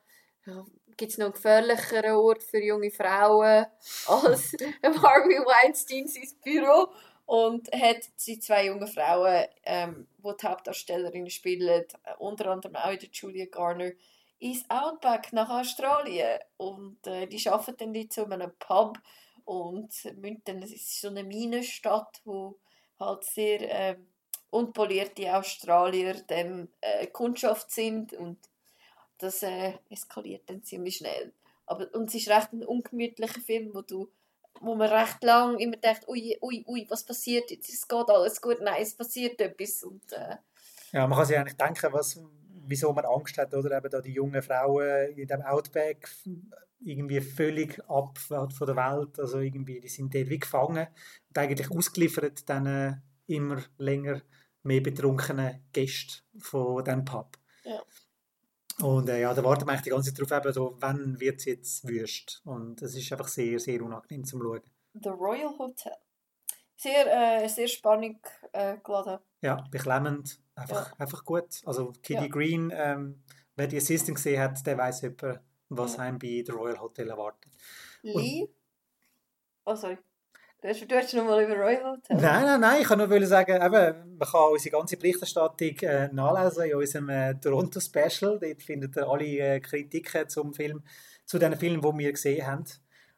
gibt es noch einen gefährlicheren Ort für junge Frauen als Harvey Weinstein sein Büro? Und hat sie zwei junge Frauen, ähm, die die Hauptdarstellerinnen spielen, äh, unter anderem auch in der Julia Garner, ins Outback nach Australien. Und äh, die arbeiten dann dort in einem Pub und müssen dann, es ist so eine Minenstadt, wo halt sehr ähm, unpolierte Australier dann äh, Kundschaft sind und das äh, eskaliert dann ziemlich schnell. Aber, und es ist recht ein ungemütlicher Film, wo du wo man recht lang immer denkt, ui, ui, ui, was passiert jetzt? Es geht alles gut, nein, es passiert etwas. Und, äh, Ja, man kann sich eigentlich denken, was, wieso man Angst hat, oder eben da die jungen Frauen in dem Outback irgendwie völlig ab von der Welt, also irgendwie, die sind dort wie gefangen und eigentlich ausgeliefert dann äh, immer länger mehr betrunkenen Gästen von diesem Pub. Ja. Und äh, ja, da warten wir eigentlich die ganze Zeit drauf, eben so, wann wird es jetzt wüst. Und es ist einfach sehr, sehr unangenehm zum Schauen. The Royal Hotel. Sehr, äh, sehr spannend äh, geladen. Ja, beklemmend, einfach, einfach gut. Also Kitty Ja. Green, ähm, wer die Assistant gesehen hat, der weiß etwa, was Ja. einem bei The Royal Hotel erwartet. Lee. Oh, sorry. Du hast, du hast noch mal über Royal Hotel. Nein, nein, nein, ich kann nur sagen, eben, man kann unsere ganze Berichterstattung äh, nachlesen in unserem äh, Toronto-Special. Dort findet ihr alle äh, Kritiken zum Film, zu den Filmen, die wir gesehen haben.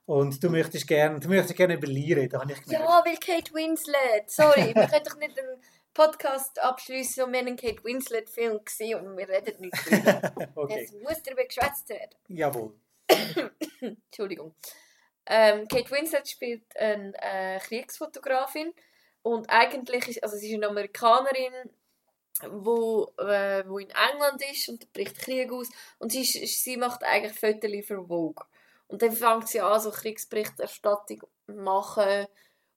Und du möchtest gerne, du möchtest gerne über Lee reden, habe ich gemerkt. Ja, weil Kate Winslet. Sorry, wir können doch nicht einen Podcast abschließen und wir haben einen Kate Winslet-Film gesehen und wir reden nicht drüber. okay. Jetzt muss darüber geschwätzt werden. Jawohl. Entschuldigung. Ähm, Kate Winslet spielt eine äh, Kriegsfotografin und eigentlich ist, also sie ist eine Amerikanerin, wo, äh, wo in England ist und bricht Krieg aus und sie, sie macht eigentlich Fotos für Vogue. Und dann fängt sie an, so Kriegsberichterstattung machen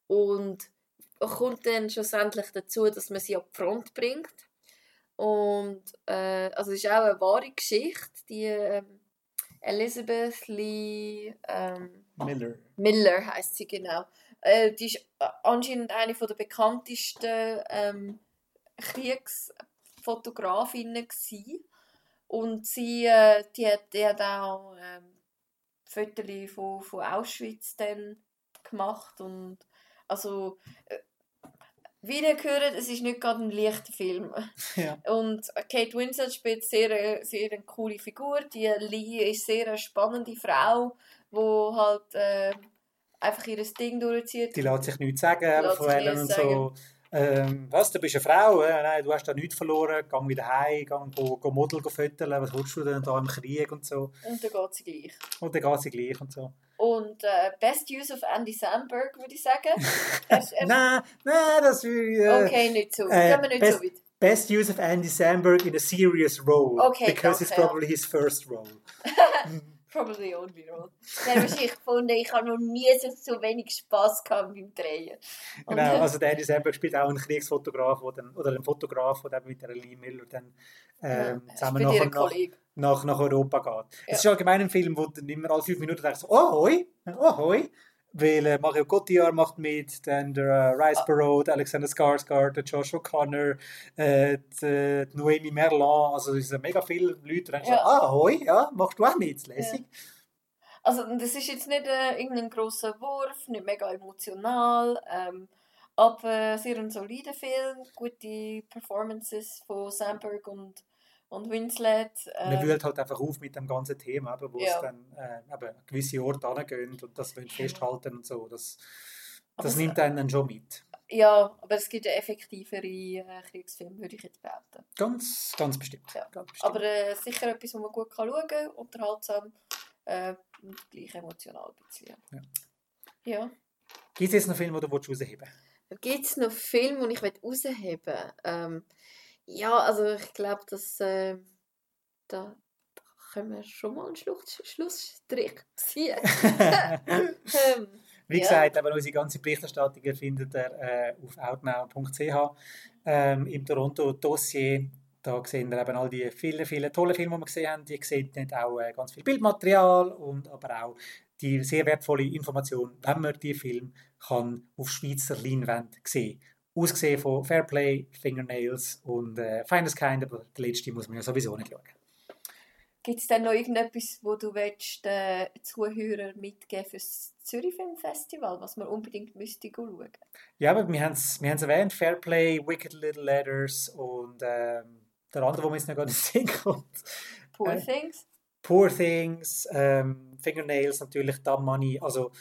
und kommt dann schlussendlich dazu, dass man sie an die Front bringt. Und äh, also es ist auch eine wahre Geschichte, die ähm, Elizabeth Lee ähm, Miller. Miller heißt sie genau. Äh, die ist äh, anscheinend eine von der bekanntesten ähm, Kriegsfotografinnen gsi und sie äh, die, hat, die hat auch ähm, Fotos von, von Auschwitz dann gemacht und also äh, wie ihr hört, es ist nicht gerade ein leichter Film. Ja. Und Kate Winslet spielt sehr, äh, sehr eine coole Figur. Die Lee ist sehr eine spannende Frau, die halt äh, einfach ihr Ding durchzieht. Die lässt sich nichts sagen, von allen und so. Ähm, was, du bist eine Frau? Äh, nein, du hast da nichts verloren. Geh wieder heim, geh, go, go Model föteln. Was willst du denn da im Krieg und so? Und dann geht sie gleich. Und dann geht sie gleich und so. Und äh, Best Use of Andy Samberg, würde ich sagen. Er, er, Nein, nein, das will äh, okay, nicht so. äh, Gehen wir nicht best- so weit. Best use of Andy Samberg in a serious role. Okay, because it's probably his first role. Probably role. Dann habe ich gefunden, ich habe noch nie so, so wenig Spass gehabt beim Drehen. Und, Genau, also der Andy Samberg spielt auch einen Kriegsfotograf wo dann, oder einen Fotograf, der mit der Lee Miller dann ähm, ja, zusammen nach, nach, nach, nach Europa geht. Ja. Es ist allgemein ein Film, wo du immer alle fünf Minuten denkst, so, oh hoi, oh hoi. Weil Mario Cotillard macht mit, dann der äh, Rice Ah. Perot, der Alexander Skarsgård, der Josh O'Connor, äh, die, äh, die Noemi Merlan, also es sind mega viele Leute, die Ja. ah hoi, ja, machst du auch mit, lässig. Also das ist jetzt nicht äh, irgendein grosser Wurf, nicht mega emotional, ähm, aber sehr ein solider Film, gute Performances von Sandberg und, und Winslet. Man Ähm, wühlt halt einfach auf mit dem ganzen Thema, eben, wo Ja. es dann äh, eben an gewisse Orte angehen und das wollen festhalten und so. Das, das nimmt einen dann schon mit. ja, aber es gibt effektivere äh, Kriegsfilm, würde ich jetzt behaupten. Ganz, ganz bestimmt. Ja. Ganz bestimmt. Aber äh, sicher etwas, wo man gut kann schauen kann, unterhaltsam äh, und gleich emotional ein bisschen. Ja. ja. Gibt es jetzt noch Filme, die du rausheben willst? Gibt es noch Filme, die ich rausheben will? Ähm, ja, also ich glaube, dass äh, da, da können wir schon mal einen Schluss, Schlussstrich ziehen. ähm, Wie Ja. gesagt, aber unsere ganze Berichterstattung findet ihr äh, auf outnow.ch ähm, im Toronto-Dossier. Da sehen wir eben all die vielen, vielen tollen Filme, die wir gesehen haben. Ihr seht nicht auch äh, ganz viel Bildmaterial und aber auch die sehr wertvolle Information, wenn man die Film kann auf Schweizer Leinwand sehen Ausgesehen von Fairplay, Fingernails und äh, Finest Kind, aber der letzte muss man ja sowieso nicht schauen. Gibt es denn noch irgendetwas, wo du willst, den Zuhörern mitgeben für das Zürich Film Festival, was man unbedingt müsste schauen? Ja, aber wir haben es wir haben's erwähnt, Fairplay, Wicked Little Letters und ähm, der andere, wo mir jetzt noch gar nicht sehen kommt. Poor Äh, Things? Poor Things, ähm, Fingernails natürlich, Dumb Money, also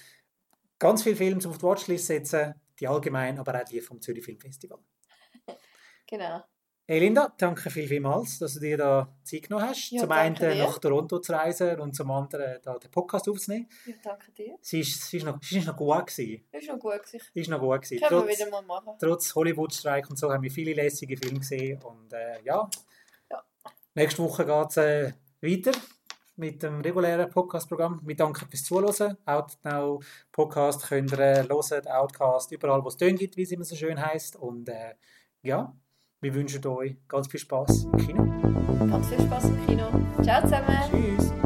ganz viele Filme zum auf die Watchlist setzen, die allgemein, aber auch die vom Zürich Film Festival. Genau. Hey Linda, danke viel, vielmals, dass du dir da Zeit genommen hast. Ja, zum einen dir. nach Toronto zu reisen und zum anderen da den Podcast aufzunehmen. Ja, danke dir. Sie ist, sie ist, noch, sie ist noch gut gewesen. Ist noch gut. gewesen. Ist noch gut gewesen. Können wir Trotz, wieder mal machen. trotz Hollywood-Streik und so haben wir viele lässige Filme gesehen und äh, ja. Ja. Nächste Woche geht es äh, weiter mit dem regulären Podcast-Programm. Wir danken fürs Zuhören. Outnow Podcast könnt ihr äh, hören, Outcast, überall wo es Töne gibt, wie es immer so schön heißt und äh, ja, wir wünschen euch ganz viel Spaß im Kino. Ganz viel Spaß im Kino. Ciao zusammen. Tschüss!